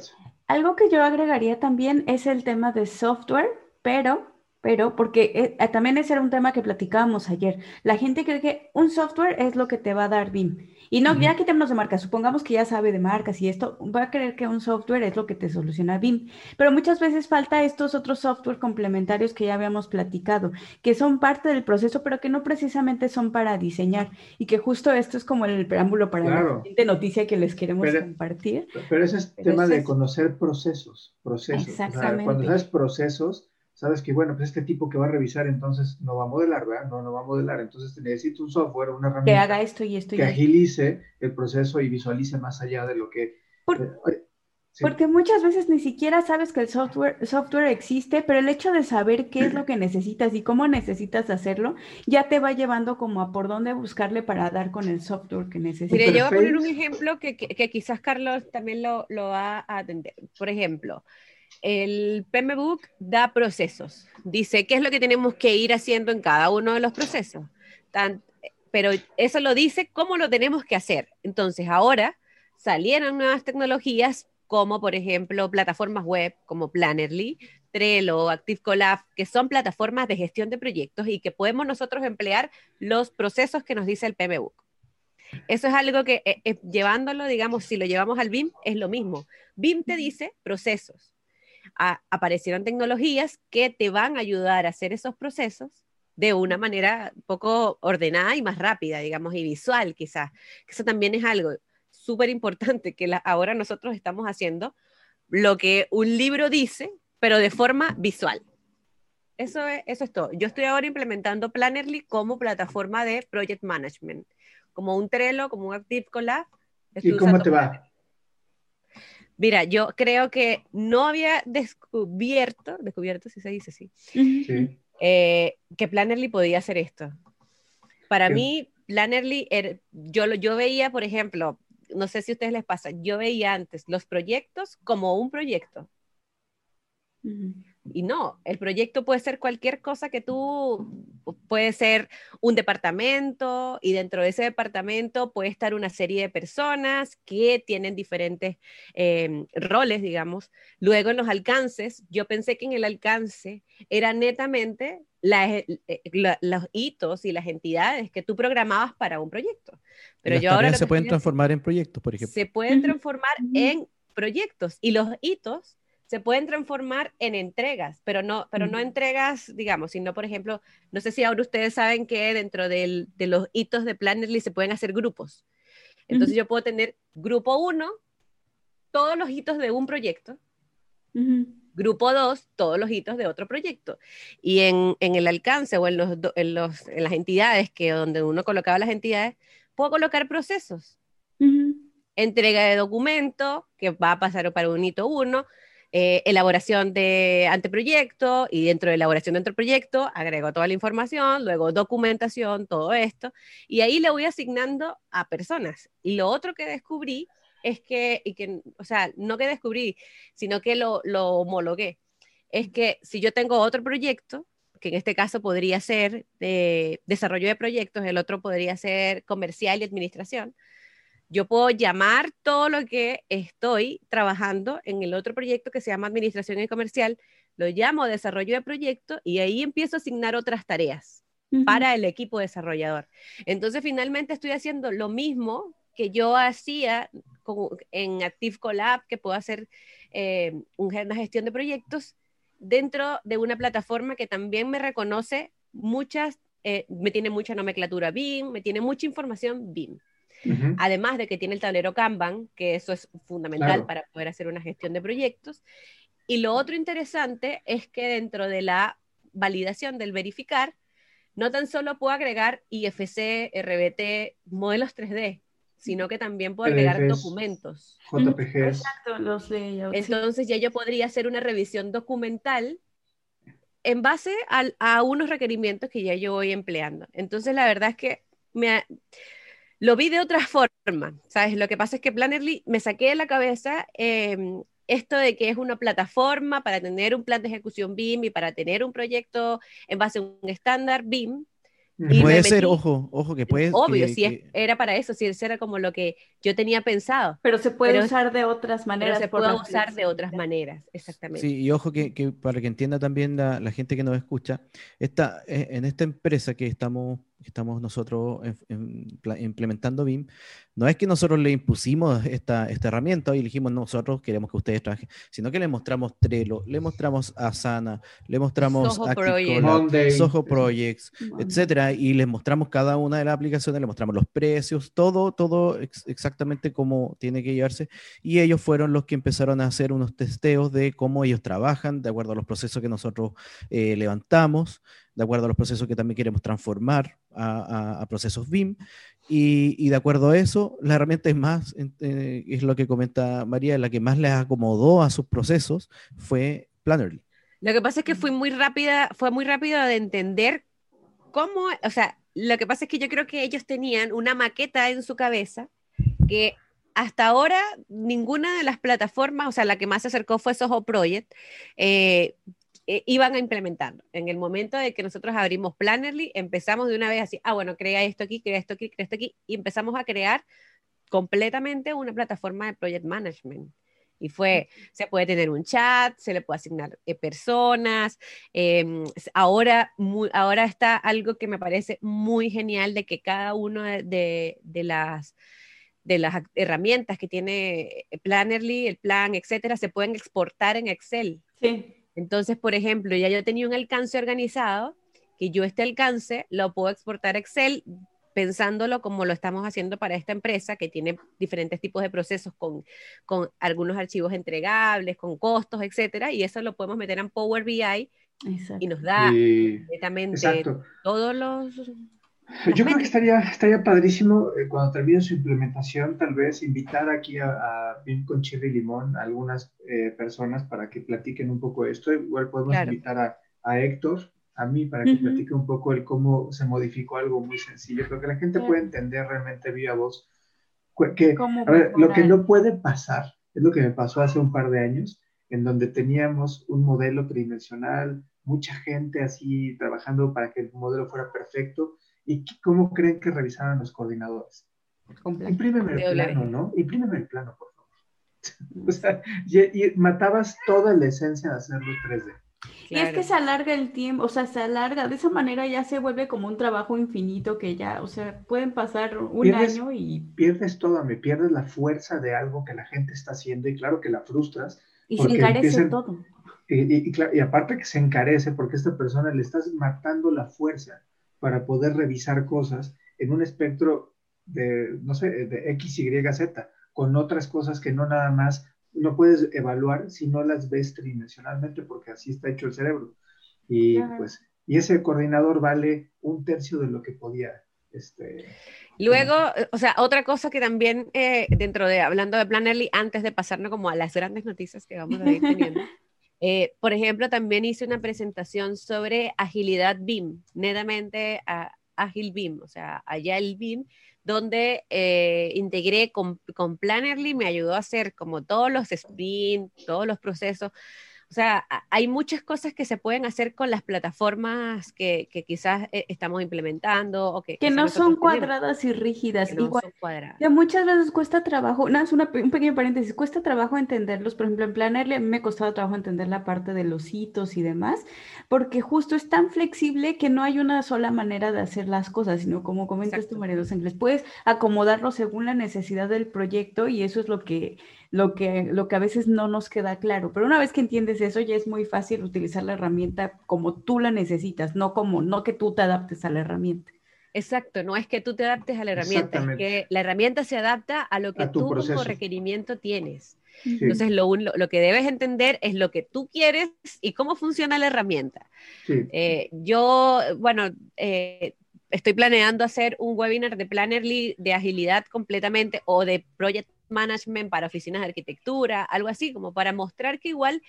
algo que yo agregaría también es el tema de software, pero pero porque eh, también ese era un tema que platicábamos ayer. La gente cree que un software es lo que te va a dar BIM. Y no, ya quitémonos de marcas, supongamos que ya sabe de marcas y esto, va a creer que un software es lo que te soluciona BIM, pero muchas veces falta estos otros software complementarios que ya habíamos platicado, que son parte del proceso, pero que no precisamente son para diseñar y que justo esto es como el preámbulo para la siguiente noticia que les queremos compartir. Pero ese es tema de conocer procesos, procesos. Exactamente. cuando sabes procesos, sabes que, bueno, pues este tipo que va a revisar entonces no va a modelar, ¿verdad? No, no va a modelar. Entonces necesito un software, una herramienta que haga esto y esto que agilice el proceso y visualice más allá de lo que... Eh, porque muchas veces ni siquiera sabes que el software, software existe, pero el hecho de saber qué es lo que necesitas y cómo necesitas hacerlo, ya te va llevando como a por dónde buscarle para dar con el software que necesitas. Mire, yo voy a poner un ejemplo que, que, quizás Carlos también lo, lo va a atender. Por ejemplo, el PMBOK da procesos. Dice qué es lo que tenemos que ir haciendo en cada uno de los procesos. pero eso lo dice cómo lo tenemos que hacer. Entonces, ahora salieron nuevas tecnologías como por ejemplo plataformas web como Plannerly, Trello, Active Collab, que son plataformas de gestión de proyectos y que podemos nosotros emplear los procesos que nos dice el PMBOK. Eso es algo que eh, eh, llevándolo, digamos, si lo llevamos al BIM, es lo mismo. BIM te dice procesos. Aparecieron tecnologías que te van a ayudar a hacer esos procesos de una manera un poco ordenada y más rápida, digamos, y visual quizás. Eso también es algo súper importante que ahora nosotros estamos haciendo lo que un libro dice, pero de forma visual. Eso es, eso es todo. Yo estoy ahora implementando Plannerly como plataforma de project management, como un Trello, como un Active Collab. ¿Y cómo te va? Mira, yo creo que no había descubierto, descubierto si se dice así, sí. Eh, que Plannerly podía hacer esto. Para mí, Plannerly, er, yo, yo veía, por ejemplo, no sé si a ustedes les pasa, yo veía antes los proyectos como un proyecto. Y no, el proyecto puede ser cualquier cosa que tú, puede ser un departamento y dentro de ese departamento puede estar una serie de personas que tienen diferentes em, roles, digamos. Luego en los alcances, yo pensé que en el alcance era netamente eh, eh, los hitos y las entidades que tú programabas para un proyecto. Pero yo ahora... Se pueden transformar en proyectos, por ejemplo. Se pueden transformar en proyectos y los hitos se pueden transformar en entregas, pero no, pero no entregas, digamos, sino, por ejemplo, no sé si ahora ustedes saben que dentro de los hitos de Plannerly se pueden hacer grupos. Entonces yo puedo tener grupo 1, todos los hitos de un proyecto, grupo 2, todos los hitos de otro proyecto. Y en, el alcance o en, los, en, los, en, las entidades, que donde uno colocaba las entidades, puedo colocar procesos. Entrega de documento, que va a pasar para un hito 1, eh, elaboración de anteproyecto y dentro de elaboración de anteproyecto agrego toda la información, luego documentación, todo esto, y ahí le voy asignando a personas. Y lo otro que descubrí es que, y que o sea, no que descubrí, sino que lo, lo homologué, es que si yo tengo otro proyecto, que en este caso podría ser de desarrollo de proyectos, el otro podría ser comercial y administración, yo puedo llamar todo lo que estoy trabajando en el otro proyecto que se llama Administración y Comercial, lo llamo desarrollo de proyecto y ahí empiezo a asignar otras tareas para el equipo desarrollador. Entonces, finalmente estoy haciendo lo mismo que yo hacía en Active Collab, que puedo hacer eh, una gestión de proyectos dentro de una plataforma que también me reconoce muchas, eh, me tiene mucha nomenclatura BIM, me tiene mucha información BIM. Además de que tiene el tablero Kanban, que eso es fundamental para poder hacer una gestión de proyectos. Y lo otro interesante es que dentro de la validación del verificar, no tan solo puedo agregar IFC, RBT, modelos 3D, sino que también puedo agregar documentos. JPGs. Exacto, los layouts. Entonces ya yo podría hacer una revisión documental en base a, unos requerimientos que ya yo voy empleando. Entonces la verdad es que me, lo vi de otra forma, ¿sabes? Lo que pasa es que Plannerly me saqué de la cabeza em, esto de que es una plataforma para tener un plan de ejecución BIM y para tener un proyecto en base a un estándar BIM, puede ser, ojo, ojo, que puede. Obvio, si era para eso, si eso era como lo que yo tenía pensado. Pero se puede usar de otras maneras. se puede usar de otras maneras, exactamente. Sí, y ojo que, que para que entienda también la, la, gente que nos escucha, esta, eh, en esta empresa que estamos, estamos nosotros implementando BIM, no es que nosotros le impusimos esta, esta herramienta y dijimos nosotros queremos que ustedes trabajen, sino que le mostramos Trello, le mostramos Asana, le mostramos Soho, Soho Projects, etcétera, y les mostramos cada una de las aplicaciones, le mostramos los precios, todo, todo exactamente cómo tiene que llevarse. Y ellos fueron los que empezaron a hacer unos testeos de cómo ellos trabajan, de acuerdo a los procesos que nosotros eh, levantamos, de acuerdo a los procesos que también queremos transformar a, procesos BIM. Y, de acuerdo a eso, la herramienta es más, eh, es lo que comenta María, la que más les acomodó a sus procesos fue Plannerly. Lo que pasa es que fue muy rápida, fue muy rápido de entender cómo, o sea, lo que pasa es que yo creo que ellos tenían una maqueta en su cabeza que hasta ahora ninguna de las plataformas, o sea, la que más se acercó fue Soho Project, eh, eh, iban a implementar. En el momento de que nosotros abrimos Plannerly, empezamos de una vez así, ah, bueno, crea esto aquí, crea esto aquí, crea esto aquí, y empezamos a crear completamente una plataforma de project management. Y fue, se puede tener un chat, se le puede asignar eh, personas. Em, ahora, ahora está algo que me parece muy genial de que cada uno de, las de las herramientas que tiene Plannerly, el plan, etcétera, se pueden exportar en Excel. Sí. Entonces, por ejemplo, ya yo tenía un alcance organizado, que yo este alcance lo puedo exportar a Excel pensándolo como lo estamos haciendo para esta empresa que tiene diferentes tipos de procesos con, con algunos archivos entregables, con costos, etcétera, y eso lo podemos meter en Power BI y nos da directamente todos los yo creo que estaría, estaría padrísimo eh, cuando termine su implementación, tal vez invitar aquí a, a con Chile y Limón a algunas eh, personas para que platiquen un poco esto. Igual podemos invitar a, a, Héctor, a mí, para que platique un poco el cómo se modificó algo muy sencillo, pero que la gente pueda entender realmente viva voz. Que, a ver, lo que no puede pasar es lo que me pasó hace un par de años, en donde teníamos un modelo tridimensional, mucha gente así trabajando para que el modelo fuera perfecto ¿Y cómo creen que revisaban los coordinadores? Imprímeme el plano, ¿no? Imprímeme el plano, por favor. o sea, y, matabas toda la esencia de hacerlo 3D. Y es que se alarga el tiempo, o sea, se alarga, de esa manera ya se vuelve como un trabajo infinito que ya, o sea, pueden pasar un año y... Pierdes todo, me pierdes la fuerza de algo que la gente está haciendo y claro que la frustras. Y se encarece todo. Y, y, aparte que se encarece porque a esta persona le estás matando la fuerza para poder revisar cosas en un espectro de, no sé, de X, Y, Z, con otras cosas que no nada más, no puedes evaluar si no las ves tridimensionalmente, porque así está hecho el cerebro. Y pues, y ese coordinador vale un tercio de lo que podía. Este, Luego, o sea, otra cosa que también eh, dentro de, hablando de Plannerly, antes de pasarnos como a las grandes noticias que vamos a ir teniendo, Eh, por ejemplo, también hice una presentación sobre agilidad BIM, netamente a, Agile BIM, o sea, allá el BIM, donde eh, integré con, con Plannerly, me ayudó a hacer como todos los sprints, todos los procesos o sea, hay muchas cosas que se pueden hacer con las plataformas que, quizás eh, estamos implementando o que, que, no son cuadradas y rígidas. Que Igual, son muchas veces cuesta trabajo, no, es una, un pequeño paréntesis, cuesta trabajo entenderlos. Por ejemplo, en mí me ha costado trabajo entender la parte de los hitos y demás, porque justo es tan flexible que no hay una sola manera de hacer las cosas, sino como comentas tú, María dos puedes acomodarlo según la necesidad del proyecto y eso es lo que lo que, lo que a veces no nos queda claro. Pero una vez que entiendes eso, ya es muy fácil utilizar la herramienta como tú la necesitas, no como, no que tú te adaptes a la herramienta. Exacto, no es que tú te adaptes a la herramienta, es que la herramienta se adapta a lo que tú como requerimiento tienes. Entonces, lo, lo, que debes entender es lo que tú quieres y cómo funciona la herramienta. Eh, yo, bueno, eh, estoy planeando hacer un webinar de Plannerly de agilidad completamente o de Project Management para oficinas de arquitectura, algo así, como para mostrar que igual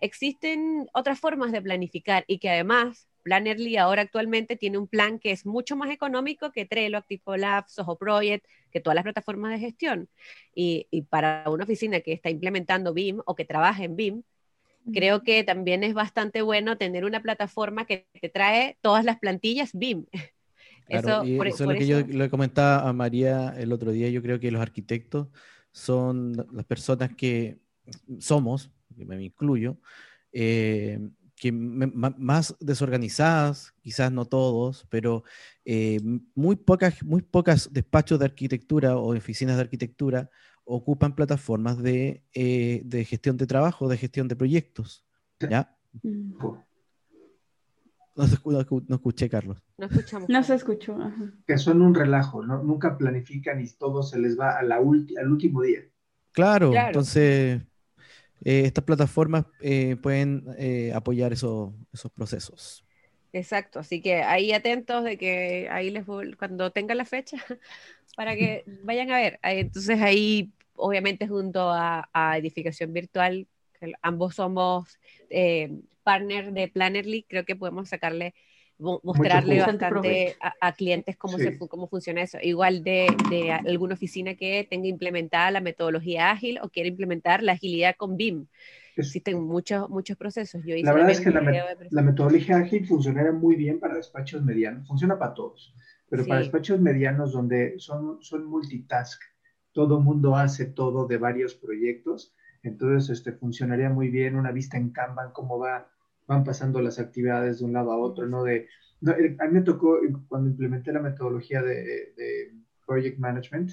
existen otras formas de planificar y que además Plannerly ahora actualmente tiene un plan que es mucho más económico que Trello, Active Labs, Soho Project, que todas las plataformas de gestión. Y, y, para una oficina que está implementando BIM o que trabaja en BIM, creo que también es bastante bueno tener una plataforma que te trae todas las plantillas BIM. eso, y eso es lo que yo le comentaba a María el otro día. Yo creo que los arquitectos son las personas que somos, que me incluyo, eh, que más desorganizadas, quizás no todos, pero eh, muy, pocas, muy pocas despachos de arquitectura o oficinas de arquitectura ocupan plataformas de, eh, de gestión de trabajo, de gestión de proyectos. ¿Ya? Mm. No, escuché, Carlos. No escuchamos. No se escuchó. Que son un relajo, ¿no? Nunca planifican y todo se les va a la al último día. Claro, entonces eh, estas plataformas eh, pueden eh, apoyar esos procesos. Exacto, así que ahí atentos de que ahí les cuando tengan la fecha para que vayan a ver. Entonces ahí, obviamente, junto a, a Edificación Virtual, ambos somos partner de Plannerly, creo que podemos sacarle, mostrarle bastante a, clientes cómo, se, cómo funciona eso. Igual de, de, alguna oficina que tenga implementada la metodología ágil o quiere implementar la agilidad con BIM. Existen muchos, muchos proceesos. Yo la verdad es que la, metodología ágil funcionaría muy bien para despachos medianos, funciona para todos, pero para despachos medianos donde son, son multitask, todo mundo hace todo de varios proyectos, Entonces, este, funcionaría muy bien una vista en Kanban, cómo va, van pasando las actividades de un lado a otro, ¿no? De, a mí me tocó, cuando implementé la metodología de, de Project Management,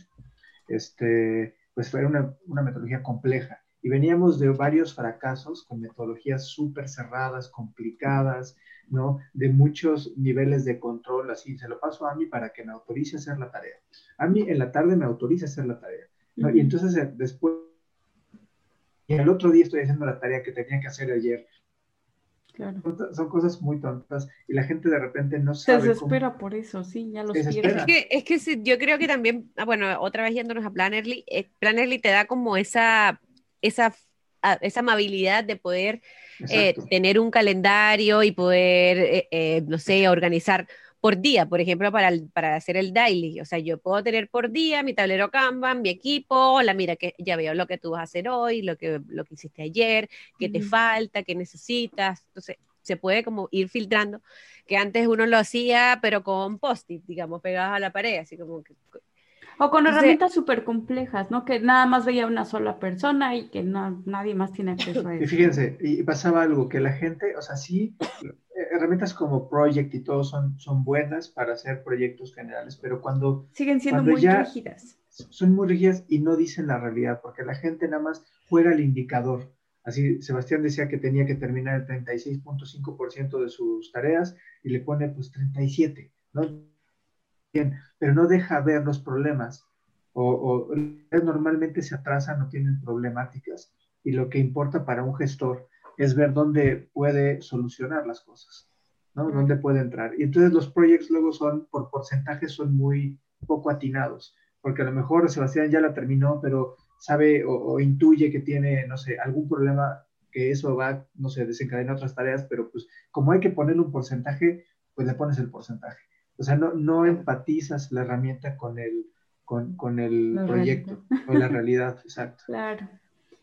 este, pues fue una, una metodología compleja y veníamos de varios fracasos con metodologías súper cerradas, complicadas, ¿no? De muchos niveles de control, así, se lo paso a mí para que me autorice a hacer la tarea. A mí en la tarde me autoriza a hacer la tarea, ¿no? Y entonces eh, después, y el otro día estoy haciendo la tarea que tenía que hacer ayer. Claro. Son cosas muy tontas y la gente de repente no sabe. Se desespera por eso, sí, ya lo. Es que, es que yo creo que también, ah, bueno, otra vez yéndonos a Plannerly, eh, Plannerly te da como esa esa, esa amabilidad de poder eh, tener un calendario y poder, eh, eh, no sé, organizar por día, por ejemplo, para, para hacer el daily. O sea, yo puedo tener por día mi tablero Kanban, mi equipo, la mira que ya veo lo que tú vas a hacer hoy, lo que, lo que hiciste ayer, qué te falta, qué necesitas. Entonces, se puede como ir filtrando, que antes uno lo hacía, pero con post-it, digamos, pegados a la pared, así como que o con herramientas súper complejas, ¿no? Que nada más veía una sola persona y que no, nadie más tiene acceso a eso. Y fíjense, y pasaba algo, que la gente, o sea, sí, herramientas como Project y todo son, son buenas para hacer proyectos generales, pero cuando... Siguen siendo muy rígidas. Son muy rígidas y no dicen la realidad, porque la gente nada más juega el indicador. Así, Sebastián decía que tenía que terminar el 36.5% de sus tareas y le pone pues 37, ¿no? Pero no deja ver los problemas. O, normalmente se atrasan, no tienen problemáticas. Y lo que importa para un gestor es ver dónde puede solucionar las cosas, ¿no? Dónde puede entrar. Y entonces los proyectos luego son, por porcentaje, son muy poco atinados, porque a lo mejor Sebastián ya la terminó, pero sabe o, intuye que tiene, no sé, algún problema que eso va, no sé, desencadenar otras tareas, pero pues como hay que ponerle un porcentaje, pues le pones el porcentaje. O sea, no, no empatizas la herramienta con el, con, con el proyecto, con la realidad, exacto. Claro.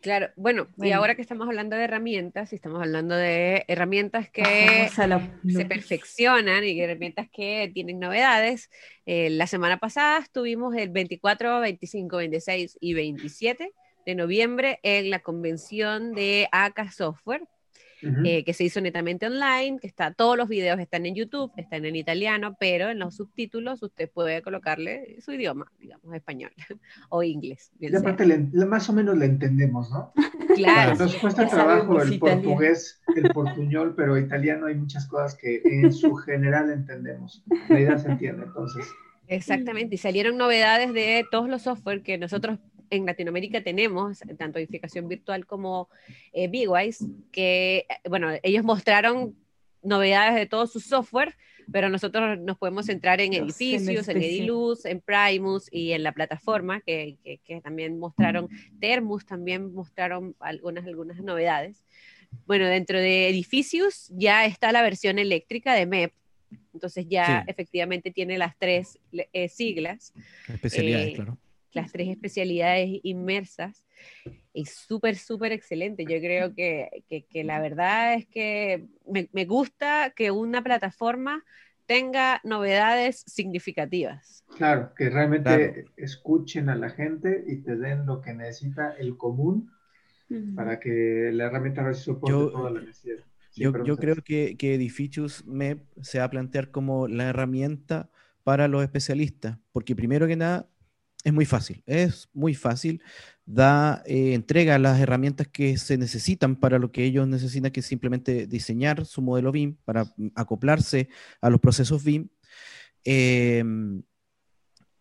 Claro, bueno, y ahora que estamos hablando de herramientas, y estamos hablando de herramientas que se perfeccionan y herramientas que tienen novedades, eh, la semana pasada estuvimos el 24, 25, 26 y 27 de noviembre en la convención de ACA Software, eh, que se hizo netamente online, que está, todos los videos están en YouTube, están en italiano, pero en los subtítulos usted puede colocarle su idioma, digamos, español o inglés. Y aparte, más o menos le entendemos, ¿no? Claro. Nos cuesta trabajo el portugués, el portuñol, pero italiano hay muchas cosas que en su general entendemos. La idea se entiende, entonces. Exactamente, y salieron novedades de todos los software que nosotros en Latinoamérica tenemos, tanto edificación virtual como eh, que, eh, bueno, ellos mostraron novedades de todo su software, pero nosotros nos podemos centrar en edificios, en, Ediluz, en Primus y en la plataforma, que, que, también mostraron, Termus también mostraron algunas, algunas novedades. Bueno, dentro de edificios ya está la versión eléctrica de MEP, entonces ya efectivamente tiene las tres eh, siglas. Especialidades, claro las tres especialidades inmersas. Y súper, súper excelente. Yo creo que, que, la verdad es que me, me, gusta que una plataforma tenga novedades significativas. Claro, que realmente escuchen a la gente y te den lo que necesita el común para que la herramienta soporte yo, toda la necesidad. yo, yo creo que, que Edificius MEP se va a plantear como la herramienta para los especialistas, porque primero que nada es muy fácil, es muy fácil. Da, eh, entrega las herramientas que se necesitan para lo que ellos necesitan, que es simplemente diseñar su modelo BIM para mm, acoplarse a los procesos BIM. Em,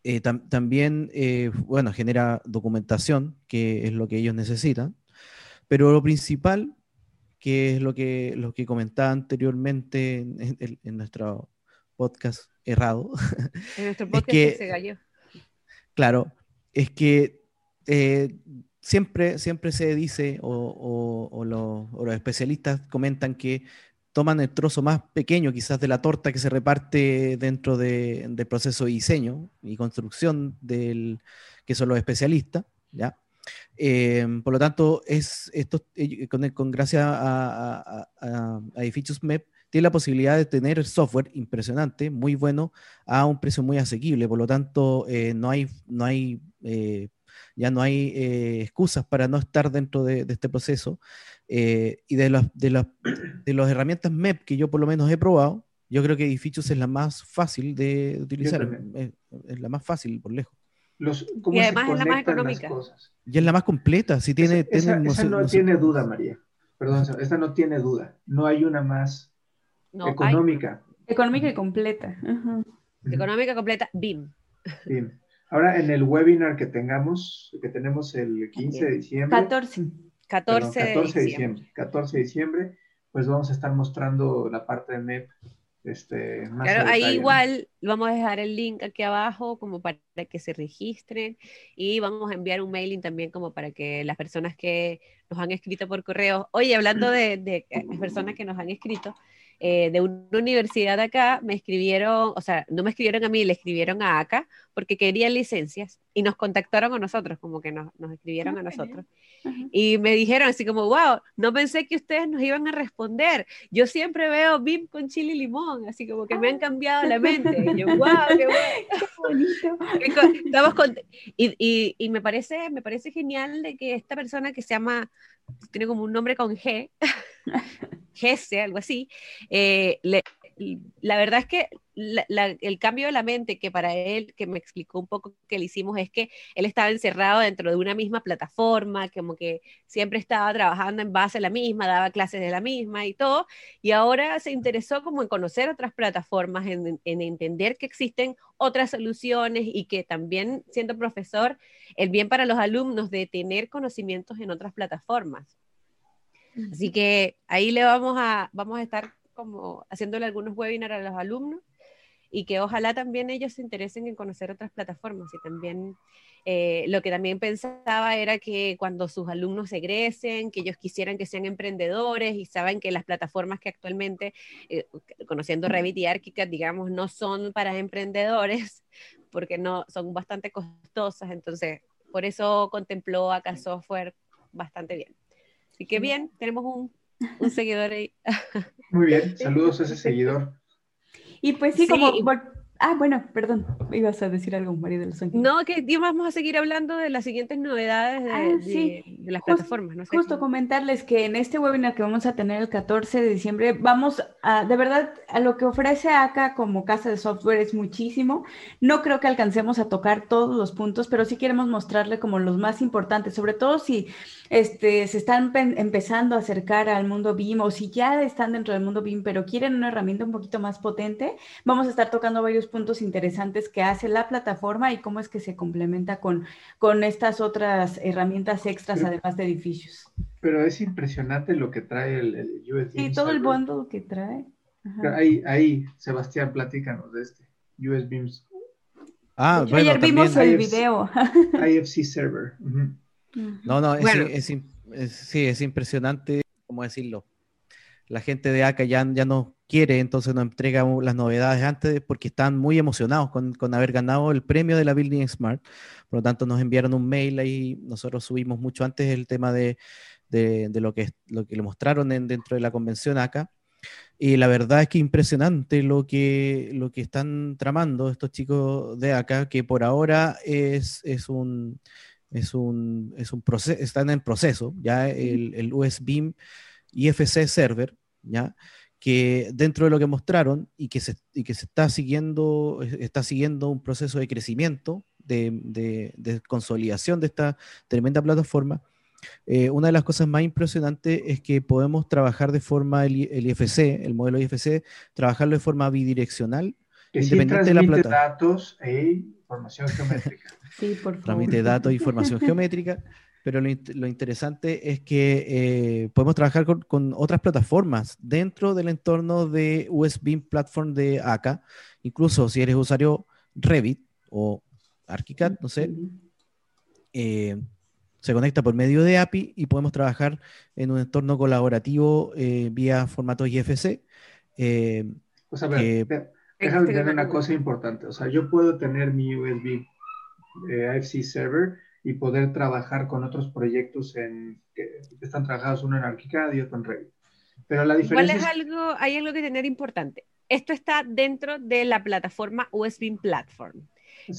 eh, también, eh, bueno, genera documentación, que es lo que ellos necesitan. Pero lo principal, que es lo que, lo que comentaba anteriormente en, nuestro podcast errado. En nuestro podcast que, se cayó Claro, es que eh, siempre, siempre se dice, o, los especialistas comentan que toman el trozo más pequeño quizás de la torta que se reparte dentro del proceso de diseño y construcción del, que son los especialistas, ¿ya? Eh, por lo tanto, es esto, eh, con, gracias a Edificios MEP, tiene la posibilidad de tener software impresionante, muy bueno, a un precio muy asequible. Por lo tanto, eh, no hay, no hay eh, ya no hay eh, excusas para no estar dentro de, este proceso. Eh, y de las de, de las herramientas MEP que yo por lo menos he probado, yo creo que Edificios es la más fácil de utilizar, es, la más fácil por lejos. y además es la más económica. Y es la más completa, si tiene... Esa, no, tiene duda, María. Perdón, esta no tiene duda. No hay una más económica. Económica y completa. Económica completa, BIM. BIM. Ahora en el webinar que tengamos, que tenemos el 15 de diciembre. 14. 14, de diciembre. 14 de diciembre, pues vamos a estar mostrando la parte de MEP este, claro, ahí igual vamos a dejar el link aquí abajo como para que se registren y vamos a enviar un mailing también como para que las personas que nos han escrito por correo, oye, hablando de, de personas que nos han escrito, eh, de una universidad acá me escribieron, o sea, no me escribieron a mí, le escribieron a ACA porque querían licencias y nos contactaron a nosotros, como que nos, nos escribieron a nosotros. Y me dijeron así como, wow, no pensé que ustedes nos iban a responder. Yo siempre veo BIM con chile y limón, así como que me han cambiado la mente. Y yo, wow, qué, bonito. Estamos con... y, y, y, me, parece, me parece genial de que esta persona que se llama, tiene como un nombre con G, Gese, algo así, eh, la verdad es que el cambio de la mente que para él, que me explicó un poco que le hicimos, es que él estaba encerrado dentro de una misma plataforma, como que siempre estaba trabajando en base a la misma, daba clases de la misma y todo, y ahora se interesó como en conocer otras plataformas, en, en entender que existen otras soluciones y que también siendo profesor, el bien para los alumnos de tener conocimientos en otras plataformas. Así que ahí le vamos a, vamos a estar como haciéndole algunos webinars a los alumnos y que ojalá también ellos se interesen en conocer otras plataformas y también eh, lo que también pensaba era que cuando sus alumnos egresen, que ellos quisieran que sean emprendedores y saben que las plataformas que actualmente, eh, conociendo Revit y Archicad, digamos, no son para emprendedores porque no son bastante costosas, entonces por eso contempló acá software bastante bien. Así que bien, tenemos un, un seguidor ahí. Muy bien, saludos a ese seguidor. Y pues sí, como... Ah, bueno, perdón, ibas a decir algo, María de los No, que vamos a seguir hablando de las siguientes novedades de, ah, las plataformas. No sé justo comentarles que en este webinar que vamos a tener el 14 de diciembre, vamos a, de verdad, a lo que ofrece acá como casa de software es muchísimo. No creo que alcancemos a tocar todos los puntos, pero sí queremos mostrarle como los más importantes, sobre todo si este, se están empezando a acercar al mundo BIM o si ya están dentro del mundo BIM, pero quieren una herramienta un poquito más potente, vamos a estar tocando varios puntos interesantes que hace la plataforma y cómo es que se complementa con, con estas otras herramientas extras, además de edificios. Pero es impresionante lo que trae el, el USB. Sí, todo el bundle que trae. Ahí, ahí, Sebastián, platícanos de este USB. Ah, bueno, Ayer vimos el video. IFC Server. No, no, es, sí, es impresionante, ¿cómo decirlo? La gente de acá ya, ya no quiere, entonces nos entrega las novedades antes porque están muy emocionados con, haber ganado el premio de la Building Smart. Por lo tanto, nos enviaron un mail ahí, nosotros subimos mucho antes el tema de, lo, que, lo que le mostraron dentro de la convención acá. Y la verdad es que impresionante lo que, lo que están tramando estos chicos de acá, que por ahora es, es un es un, es un proceso, están en proceso, ya el, el USB IFC server, ya que dentro de lo que mostraron y que se, y que se está siguiendo, está siguiendo un proceso de crecimiento, de, de, consolidación de esta tremenda plataforma, eh, una de las cosas más impresionantes es que podemos trabajar de forma el, el IFC, el modelo IFC, trabajarlo de forma bidireccional, independiente de la plataforma. datos e información geométrica. Sí, por favor. Tramite datos e información geométrica. Pero lo, interesante es que eh, podemos trabajar con, otras plataformas dentro del entorno de USB Platform de ACA. Incluso si eres usuario Revit o ArchiCAD, no sé, eh, se conecta por medio de API y podemos trabajar en un entorno colaborativo eh, vía formato IFC. o sea, déjame entender una cosa importante. O sea, yo puedo tener mi USB AFC server y poder trabajar con otros proyectos en, que están trabajados uno en ArchiCAD y otro en Revit. Pero la diferencia Igual es algo, hay algo que tener importante. Esto está dentro de la plataforma USB Platform.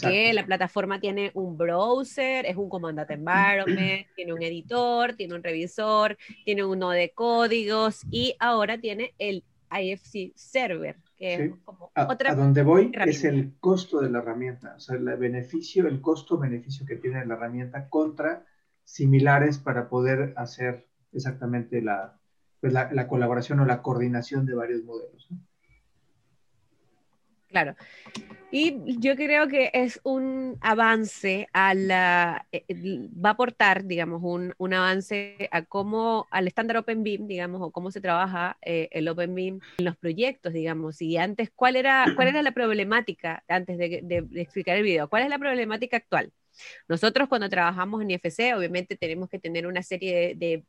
que la plataforma tiene un browser, es un comandante environment, tiene un editor, tiene un revisor, tiene uno de códigos y ahora tiene el IFC server, que como a, otra. A donde voy es el costo de la herramienta, o sea, el beneficio, el costo-beneficio que tiene la herramienta contra similares para poder hacer exactamente la, pues la, la colaboración o la coordinación de varios modelos. ¿no? Claro. Y yo creo que es un avance a la, eh, va a aportar, digamos, un, un avance a cómo, al estándar OpenBeam, digamos, o cómo se trabaja eh, el OpenBeam en los proyectos, digamos. Y antes, ¿cuál era, cuál era la problemática, antes de, explicar el video, cuál es la problemática actual? Nosotros cuando trabajamos en IFC, obviamente tenemos que tener una serie de,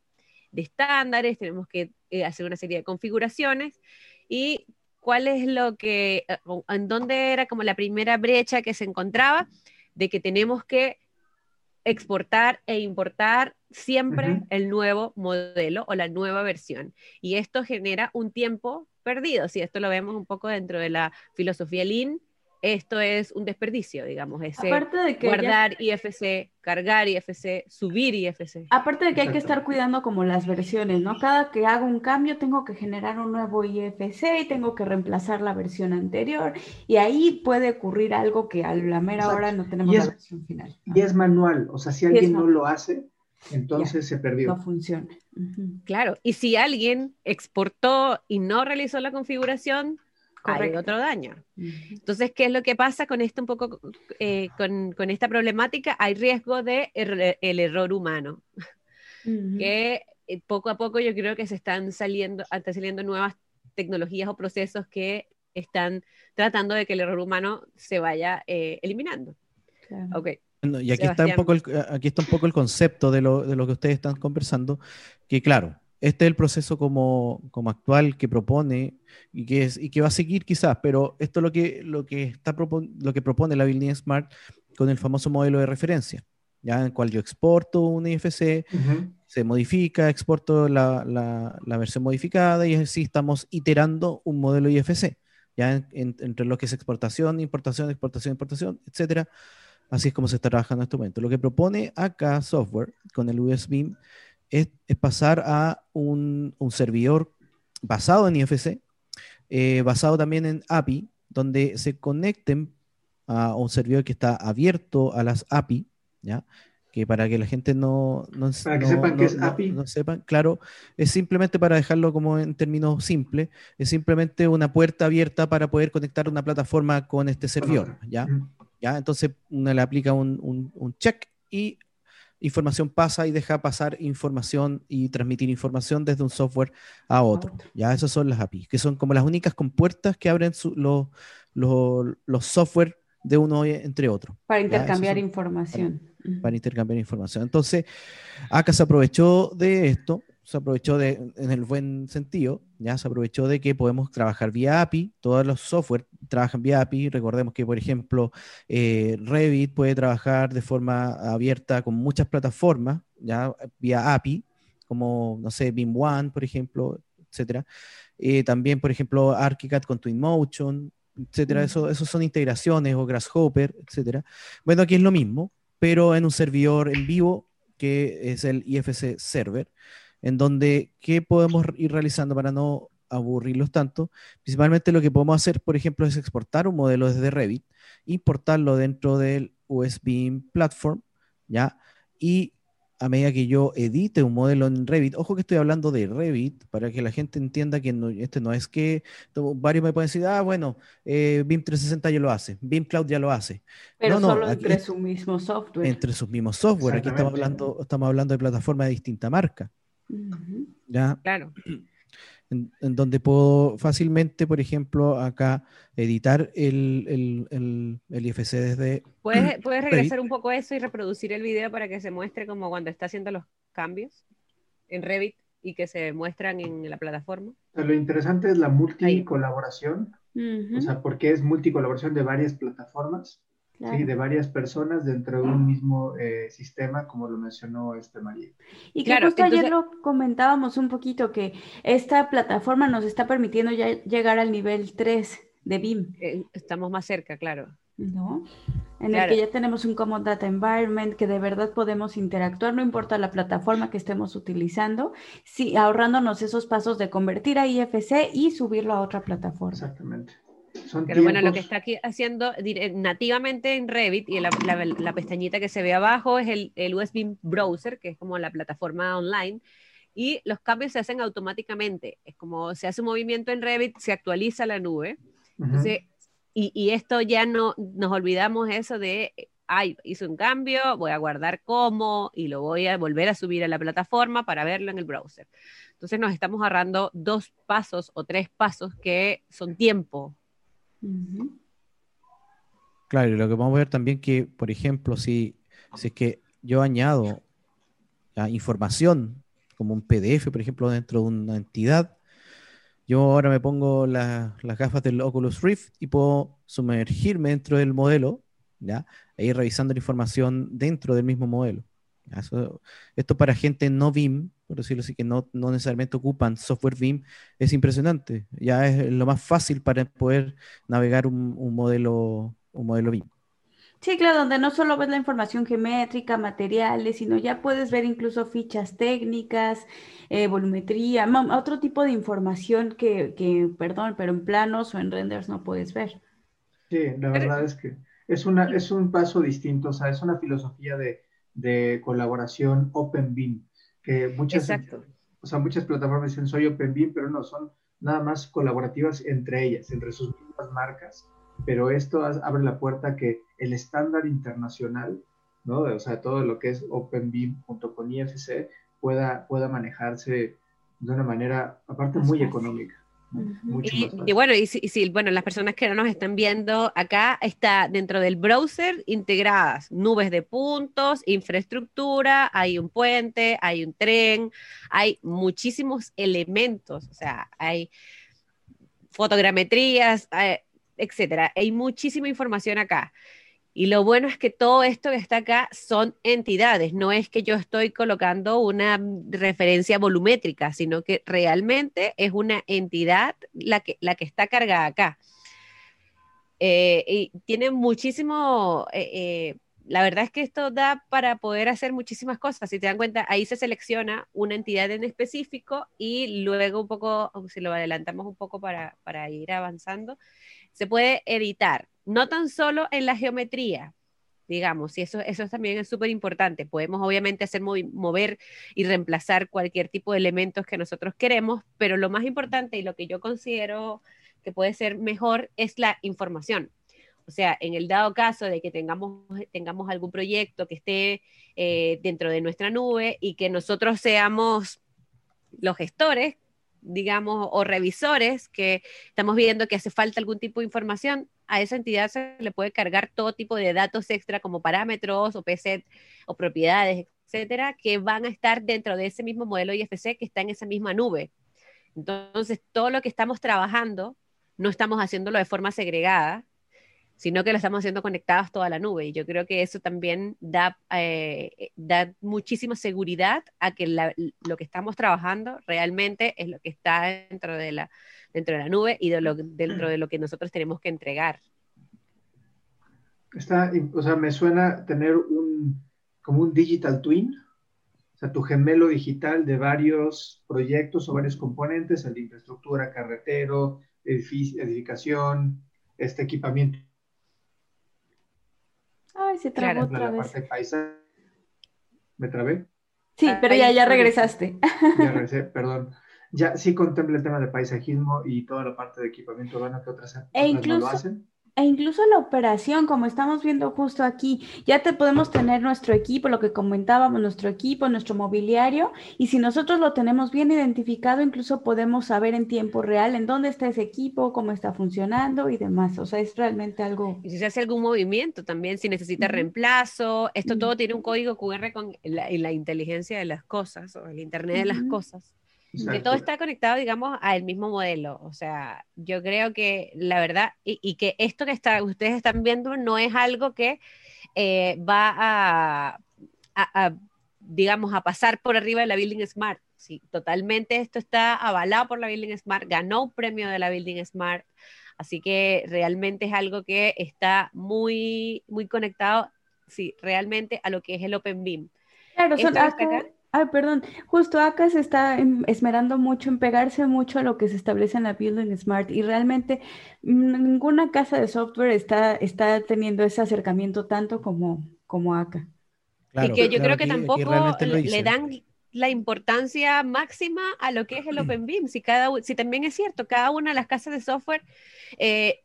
de, estándares, tenemos que eh, hacer una serie de configuraciones y cuál es lo que, eh, en dónde era como la primera brecha que se encontraba de que tenemos que exportar e importar siempre uh -huh. el nuevo modelo o la nueva versión. Y esto genera un tiempo perdido. Si esto lo vemos un poco dentro de la filosofía Lean, esto es un desperdicio, digamos, ese Aparte de que guardar ya... IFC, cargar IFC, subir IFC. Aparte de que hay que estar cuidando como las versiones, ¿no? Cada que hago un cambio tengo que generar un nuevo IFC y tengo que reemplazar la versión anterior y ahí puede ocurrir algo que a la mera Exacto. hora no tenemos es, la versión final. Y es manual, o sea, si alguien no lo hace, entonces ya, se perdió. No funciona. Uh -huh. Claro, y si alguien exportó y no realizó la configuración, Correcto. hay otro daño. Entonces, ¿qué es lo que pasa con esto un poco, eh, con, con, esta problemática? Hay riesgo de er el error humano, uh -huh. que eh, poco a poco yo creo que se están saliendo, están saliendo nuevas tecnologías o procesos que están tratando de que el error humano se vaya eh, eliminando. Claro. Okay. Y aquí está, un poco el, aquí está un poco el concepto de lo, de lo que ustedes están conversando, que claro, este es el proceso como, como actual que propone y que, es, y que va a seguir quizás, pero esto es lo que, lo que, está lo que propone la Building Smart con el famoso modelo de referencia, ya en el cual yo exporto un IFC, uh -huh. se modifica, exporto la, la, la, versión modificada y así estamos iterando un modelo IFC, ya en, en, entre lo que es exportación, importación, exportación, importación, etcétera. Así es como se está trabajando en este momento. Lo que propone acá software con el USB es, es pasar a un, un, servidor basado en IFC, eh, basado también en API, donde se conecten a un servidor que está abierto a las API, ¿ya? que para que la gente no, no para que no, sepan que es API no, sepan, claro, es simplemente para dejarlo como en términos simples, es simplemente una puerta abierta para poder conectar una plataforma con este servidor, ¿ya? ¿ya? Entonces uno le aplica un, un, un check y información pasa y deja pasar información y transmitir información desde un software a otro. Ya esas son las APIs, que son como las únicas compuertas que abren su, los, software de uno entre otro. Para intercambiar son, información. Para, para, intercambiar información. Entonces, acá se aprovechó de esto, se aprovechó de, en el buen sentido, ya se aprovechó de que podemos trabajar vía API, todos los software trabajan vía API, recordemos que por ejemplo eh, Revit puede trabajar de forma abierta con muchas plataformas, ya vía API, como no sé, BIM One, por ejemplo, etcétera. Eh, también, por ejemplo, ArchiCAD con Twinmotion, etcétera. Mm. Eso, eso son integraciones o Grasshopper, etcétera. Bueno, aquí es lo mismo, pero en un servidor en vivo que es el IFC Server en donde qué podemos ir realizando para no aburrirlos tanto. Principalmente lo que podemos hacer, por ejemplo, es exportar un modelo desde Revit, importarlo dentro del USB Platform, ¿ya? Y a medida que yo edite un modelo en Revit, ojo que estoy hablando de Revit, para que la gente entienda que no, este no es que varios me pueden decir, ah, bueno, eh, BIM 360 ya lo hace, BIM Cloud ya lo hace. Pero no, solo no, entre su mismo software. Entre sus mismos software. Aquí estamos hablando, estamos hablando de plataformas de distinta marca. Uh -huh. ¿Ya? Claro. En, en, donde puedo fácilmente, por ejemplo, acá editar el, el, el, el IFC desde... ¿Puedes, ¿Puedes regresar un poco a eso y reproducir el video para que se muestre como cuando está haciendo los cambios en Revit y que se muestran en la plataforma? Lo interesante es la multicolaboración, uh -huh. o sea, porque es multicolaboración de varias plataformas Claro. Sí, de varias personas dentro de un mismo eh, sistema, como lo mencionó este María. Y que claro, justo entonces... ayer lo comentábamos un poquito, que esta plataforma nos está permitiendo ya llegar al nivel 3 de BIM. Eh, estamos más cerca, claro. ¿no? En el que ya tenemos un Common Data Environment, que de verdad podemos interactuar, no importa la plataforma que estemos utilizando, sí, ahorrándonos esos pasos de convertir a IFC y subirlo a otra plataforma. Exactamente. Pero bueno, lo que está aquí haciendo nativamente en Revit y la, la, pestañita que se ve abajo es el, el, USB Browser, que es como la plataforma online, y los cambios se hacen automáticamente. Es como se hace un movimiento en Revit, se actualiza la nube. Entonces, y, esto ya no nos olvidamos eso de, ay, hice un cambio, voy a guardar como y lo voy a volver a subir a la plataforma para verlo en el browser. Entonces nos estamos ahorrando dos pasos o tres pasos que son tiempo. Claro, y lo que vamos a ver también que, por ejemplo, si, si es que yo añado información como un PDF, por ejemplo, dentro de una entidad, yo ahora me pongo las gafas del Oculus Rift y puedo sumergirme dentro del modelo, ¿ya? E ir revisando la información dentro del mismo modelo. esto para gente no BIM, por decirlo así, que no, necesariamente ocupan software BIM, es impresionante. Ya es lo más fácil para poder navegar un, modelo, un modelo BIM. Sí, claro, donde no solo ves la información geométrica, materiales, sino ya puedes ver incluso fichas técnicas, eh, volumetría, otro tipo de información que, que, perdón, pero en planos o en renders no puedes ver. Sí, la verdad es que es, una, es un paso distinto, o sea, es una filosofía de, de colaboración Open BIM, que muchas, o sea, muchas plataformas dicen soy Open BIM, pero no, son nada más colaborativas entre ellas, entre sus mismas marcas pero esto abre la puerta a que el estándar internacional, ¿no? O sea, todo lo que es OpenBeam junto con IFC pueda, pueda manejarse de una manera, aparte, muy económica. Y, bueno, y si, bueno, las personas que no nos están viendo acá, está dentro del browser integradas nubes de puntos, infraestructura, hay un puente, hay un tren, hay muchísimos elementos, o sea, hay fotogrametrías, hay, etcétera. Hay muchísima información acá. Y lo bueno es que todo esto que está acá son entidades, no es que yo estoy colocando una referencia volumétrica, sino que realmente es una entidad la que, la que está cargada acá. Eh, y tiene muchísimo, eh, eh, la verdad es que esto da para poder hacer muchísimas cosas. Si te dan cuenta, ahí se selecciona una entidad en específico y luego un poco, si lo adelantamos un poco para, para ir avanzando, se puede editar, no tan solo en la geometría, digamos, y eso, eso también es súper importante. Podemos obviamente hacer mover y reemplazar cualquier tipo de elementos que nosotros queremos, pero lo más importante y lo que yo considero que puede ser mejor es la información. O sea, en el dado caso de que tengamos, tengamos algún proyecto que esté eh, dentro de nuestra nube y que nosotros seamos los gestores, digamos, o revisores que estamos viendo que hace falta algún tipo de información, a esa entidad se le puede cargar todo tipo de datos extra como parámetros o PSET o propiedades, etcétera, que van a estar dentro de ese mismo modelo IFC que está en esa misma nube. Entonces, todo lo que estamos trabajando, no estamos haciéndolo de forma segregada, sino que lo estamos haciendo conectados toda la nube. Y yo creo que eso también da, eh, da muchísima seguridad a que lo que estamos trabajando realmente es lo que está dentro de la, dentro de la nube y de lo, dentro de lo que nosotros tenemos que entregar. Está, o sea, me suena tener un, como un digital twin, o sea, tu gemelo digital de varios proyectos o varios componentes, el de infraestructura, carretero, edificación, este equipamiento Ay, se trabó otra vez. ¿Me trabé? Sí, pero ya, ya regresaste. Ya regresé, perdón. Ya sí contempla el tema de paisajismo y toda la parte de equipamiento urbano que otras, e incluso, no lo hacen e incluso la operación, como estamos viendo justo aquí, ya te podemos tener nuestro equipo, lo que comentábamos, nuestro equipo, nuestro mobiliario, y si nosotros lo tenemos bien identificado, incluso podemos saber en tiempo real en dónde está ese equipo, cómo está funcionando y demás. O sea, es realmente algo. Y si se hace algún movimiento también, si necesita reemplazo, esto todo tiene un código QR con la, la inteligencia de las cosas o el Internet de las cosas. Que todo está conectado, digamos, al mismo modelo. O sea, yo creo que la verdad, y, que esto que está, ustedes están viendo no es algo que eh, va a, digamos, a pasar por arriba de la Building Smart. Sí, totalmente esto está avalado por la Building Smart, ganó un premio de la Building Smart, así que realmente es algo que está muy, muy conectado, sí, realmente a lo que es el Open BIM. Claro, son acá, Ay, perdón, justo acá se está em, esmerando mucho en pegarse mucho a lo que se establece en la Building Smart y realmente ninguna casa de software está, está teniendo ese acercamiento tanto como, como acá. y que yo creo que tampoco le dan la importancia máxima a lo que es el OpenBeam. Si, cada, si también es cierto, cada una de las casas de software eh,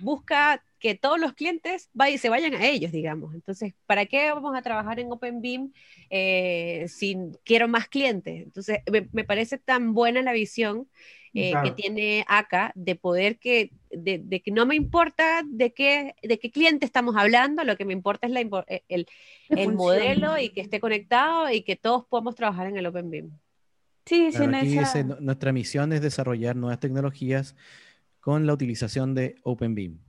busca que todos los clientes se vayan a ellos, digamos. Entonces, ¿para qué vamos a trabajar en OpenBeam eh, si quiero más clientes? Entonces, me, parece tan buena la visión eh, que tiene acá de poder que, de, que no me importa de qué, de qué cliente estamos hablando, lo que me importa es la, eh, el, el modelo y que esté conectado y que todos podamos trabajar en el OpenBeam. Sí, sí, nuestra misión es desarrollar nuevas tecnologías con la utilización de OpenBeam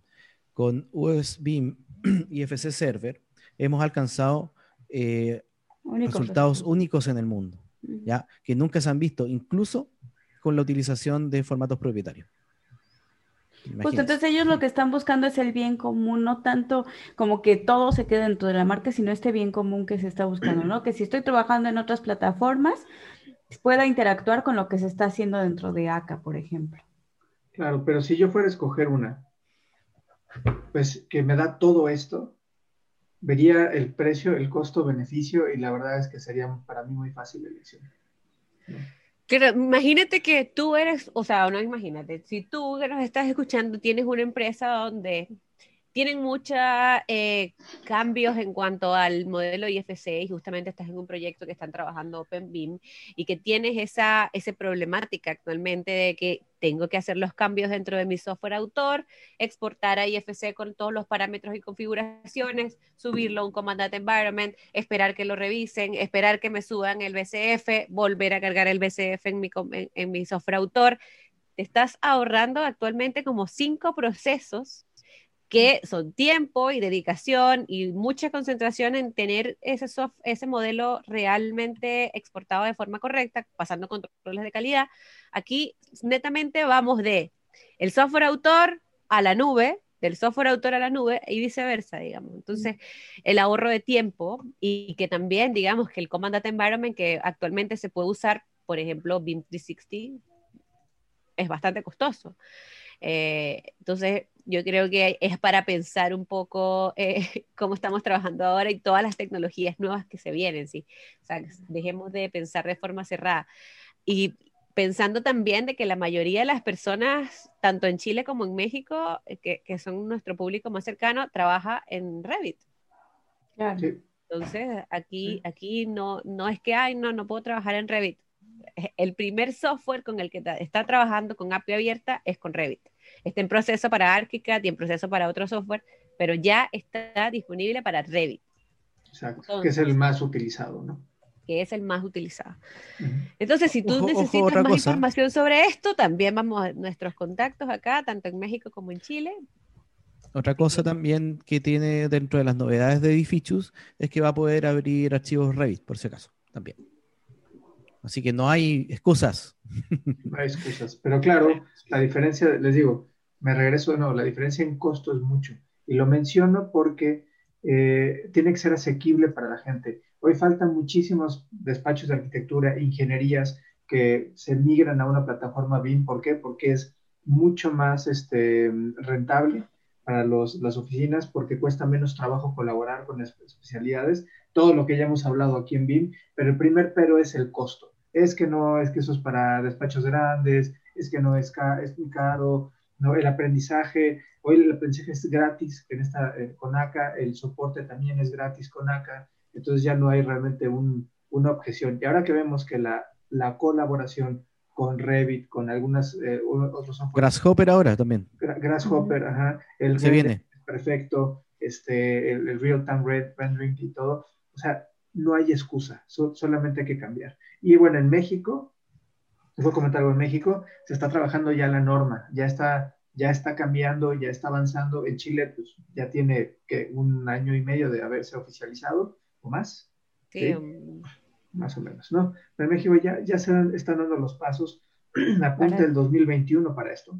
con USB y FC Server hemos alcanzado eh, resultados únicos en el mundo, ¿ya? que nunca se han visto, incluso con la utilización de formatos propietarios. Pues entonces ellos lo que están buscando es el bien común, no tanto como que todo se quede dentro de la marca, sino este bien común que se está buscando, ¿no? Que si estoy trabajando en otras plataformas, pueda interactuar con lo que se está haciendo dentro de ACA, por ejemplo. Claro, pero si yo fuera a escoger una, pues que me da todo esto, vería el precio, el costo-beneficio y la verdad es que sería para mí muy fácil la elección. imagínate que tú eres, o sea, no imagínate, si tú que nos estás escuchando tienes una empresa donde tienen muchos eh, cambios en cuanto al modelo IFC y justamente estás en un proyecto que están trabajando OpenBeam y que tienes esa, problemática actualmente de que tengo que hacer los cambios dentro de mi software autor, exportar a IFC con todos los parámetros y configuraciones, subirlo a un Command Data Environment, esperar que lo revisen, esperar que me suban el BCF, volver a cargar el BCF en mi, en mi software autor. Te estás ahorrando actualmente como cinco procesos que son tiempo y dedicación y mucha concentración en tener ese, ese modelo realmente exportado de forma correcta, pasando controles de calidad. Aquí netamente vamos de el software autor a la nube, del software autor a la nube y viceversa, digamos. Entonces, el ahorro de tiempo y que también, digamos, que el Command Data Environment que actualmente se puede usar, por ejemplo, BIM 360, es bastante costoso. Eh, entonces, yo creo que es para pensar un poco eh, cómo estamos trabajando ahora y todas las tecnologías nuevas que se vienen, ¿sí? O sea, dejemos de pensar de forma cerrada. Y pensando también de que la mayoría de las personas, tanto en Chile como en México, eh, que, que son nuestro público más cercano, trabaja en Revit. Entonces, aquí, aquí no, no es que, ay, no, no puedo trabajar en Revit. El primer software con el que está trabajando con API abierta es con Revit está en proceso para ArchiCAD y en proceso para otro software, pero ya está disponible para Revit. Exacto, que es el más utilizado, ¿no? Que es el más utilizado. Entonces, si tú necesitas más información sobre esto, también vamos a nuestros contactos acá, tanto en México como en Chile. Otra cosa también que tiene dentro de las novedades de Edificius es que va a poder abrir archivos Revit, por si acaso, también. Así que no hay excusas. No hay excusas. Pero claro, la diferencia, les digo, me regreso de nuevo, la diferencia en costo es mucho. Y lo menciono porque eh, tiene que ser asequible para la gente. Hoy faltan muchísimos despachos de arquitectura, ingenierías que se migran a una plataforma BIM. ¿Por qué? Porque es mucho más este, rentable para los, las oficinas porque cuesta menos trabajo colaborar con especialidades, todo lo que ya hemos hablado aquí en BIM, pero el primer pero es el costo. Es que no, es que eso es para despachos grandes, es que no es, es muy caro, ¿no? El aprendizaje, hoy el aprendizaje es gratis en esta, eh, con ACA, el soporte también es gratis con ACA, entonces ya no hay realmente un, una objeción. Y ahora que vemos que la, la colaboración con Revit, con algunas eh, otros software. Grasshopper ahora también. Grasshopper, ajá. El Se viene. perfecto, este, el, real-time rendering y todo. O sea, no hay excusa, solamente hay que cambiar. Y bueno, en México, fue comentar algo en México, se está trabajando ya la norma, ya está, ya está cambiando, ya está avanzando. En Chile, pues ya tiene que un año y medio de haberse oficializado o más. Sí, más o menos, ¿no? Pero en México ya, ya se están dando los pasos, apunta el 2021 para esto.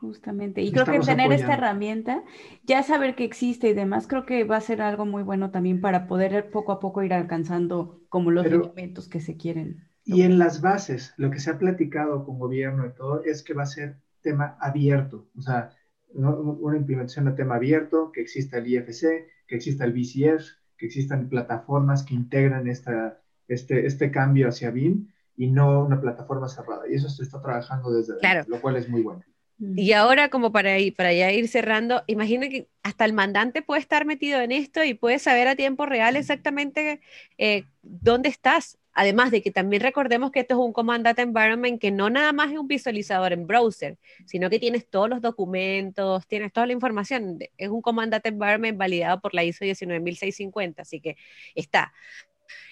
Justamente, y creo que tener esta herramienta, ya saber que existe y demás, creo que va a ser algo muy bueno también para poder poco a poco ir alcanzando como los elementos que se quieren. Y en las bases, lo que se ha platicado con gobierno y todo, es que va a ser tema abierto, o sea, una implementación de tema abierto, que exista el IFC, que exista el BCF, que existan plataformas que integran esta, este, este cambio hacia BIM y no una plataforma cerrada. Y eso se está trabajando desde claro. lo cual es muy bueno. Y ahora, como para, ir, para ya ir cerrando, imagina que hasta el mandante puede estar metido en esto y puede saber a tiempo real exactamente eh, dónde estás. Además de que también recordemos que esto es un Command Data Environment que no nada más es un visualizador en browser, sino que tienes todos los documentos, tienes toda la información. Es un Command Data Environment validado por la ISO 19650, así que está.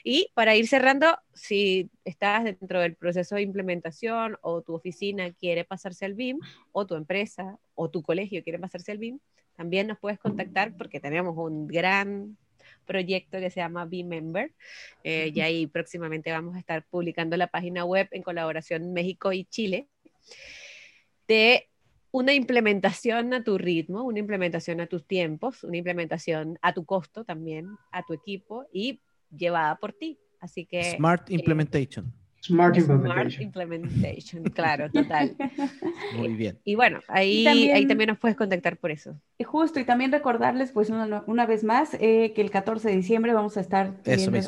Y para ir cerrando, si estás dentro del proceso de implementación o tu oficina quiere pasarse al BIM, o tu empresa o tu colegio quiere pasarse al BIM, también nos puedes contactar porque tenemos un gran proyecto que se llama BIM Member. Eh, y ahí próximamente vamos a estar publicando la página web en colaboración México y Chile de una implementación a tu ritmo, una implementación a tus tiempos, una implementación a tu costo también, a tu equipo y llevada por ti. Así que... Smart eh, Implementation. Smart Implementation. Smart Implementation, claro, total. Muy bien. Y bueno, ahí también, ahí también nos puedes contactar por eso. Justo, y también recordarles, pues una, una vez más, eh, que el 14 de diciembre vamos a estar teniendo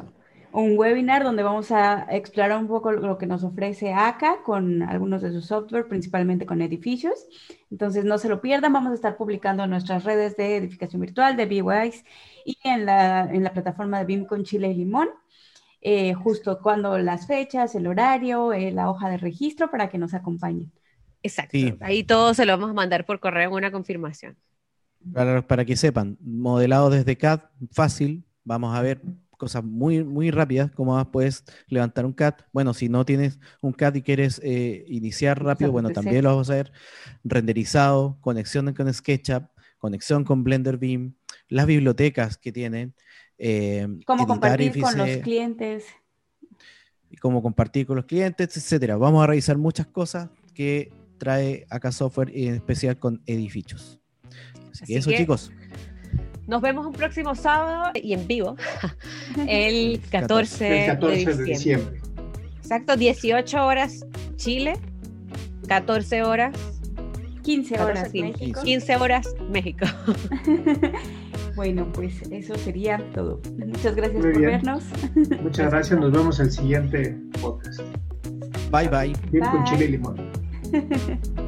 un webinar donde vamos a explorar un poco lo que nos ofrece ACA con algunos de sus software, principalmente con edificios. Entonces, no se lo pierdan, vamos a estar publicando en nuestras redes de edificación virtual, de BWise y en la, en la plataforma de BIM con Chile y Limón. Eh, justo cuando las fechas, el horario, eh, la hoja de registro para que nos acompañen. Exacto. Ahí todo se lo vamos a mandar por correo en una confirmación. Para, para, que sepan, modelado desde CAD, fácil. Vamos a ver cosas muy, muy rápidas, como puedes levantar un CAD. Bueno, si no tienes un CAD y quieres eh, iniciar rápido, bueno, también lo vamos a hacer. Renderizado, conexión con SketchUp, conexión con Blender Beam, las bibliotecas que tienen. Eh, cómo compartir con los clientes. Y cómo compartir con los clientes, etcétera. Vamos a revisar muchas cosas que trae acá software, en especial con edificios. Así, que eso, chicos. Nos vemos un próximo sábado y en vivo, el 14, el 14 de, diciembre. Exacto, 18 horas Chile, 14 horas 15 horas México. 15 horas México. Bueno, pues eso sería todo. Muchas gracias por vernos. Muchas gracias, nos vemos el siguiente podcast. Bye bye. Bien con chile y limón.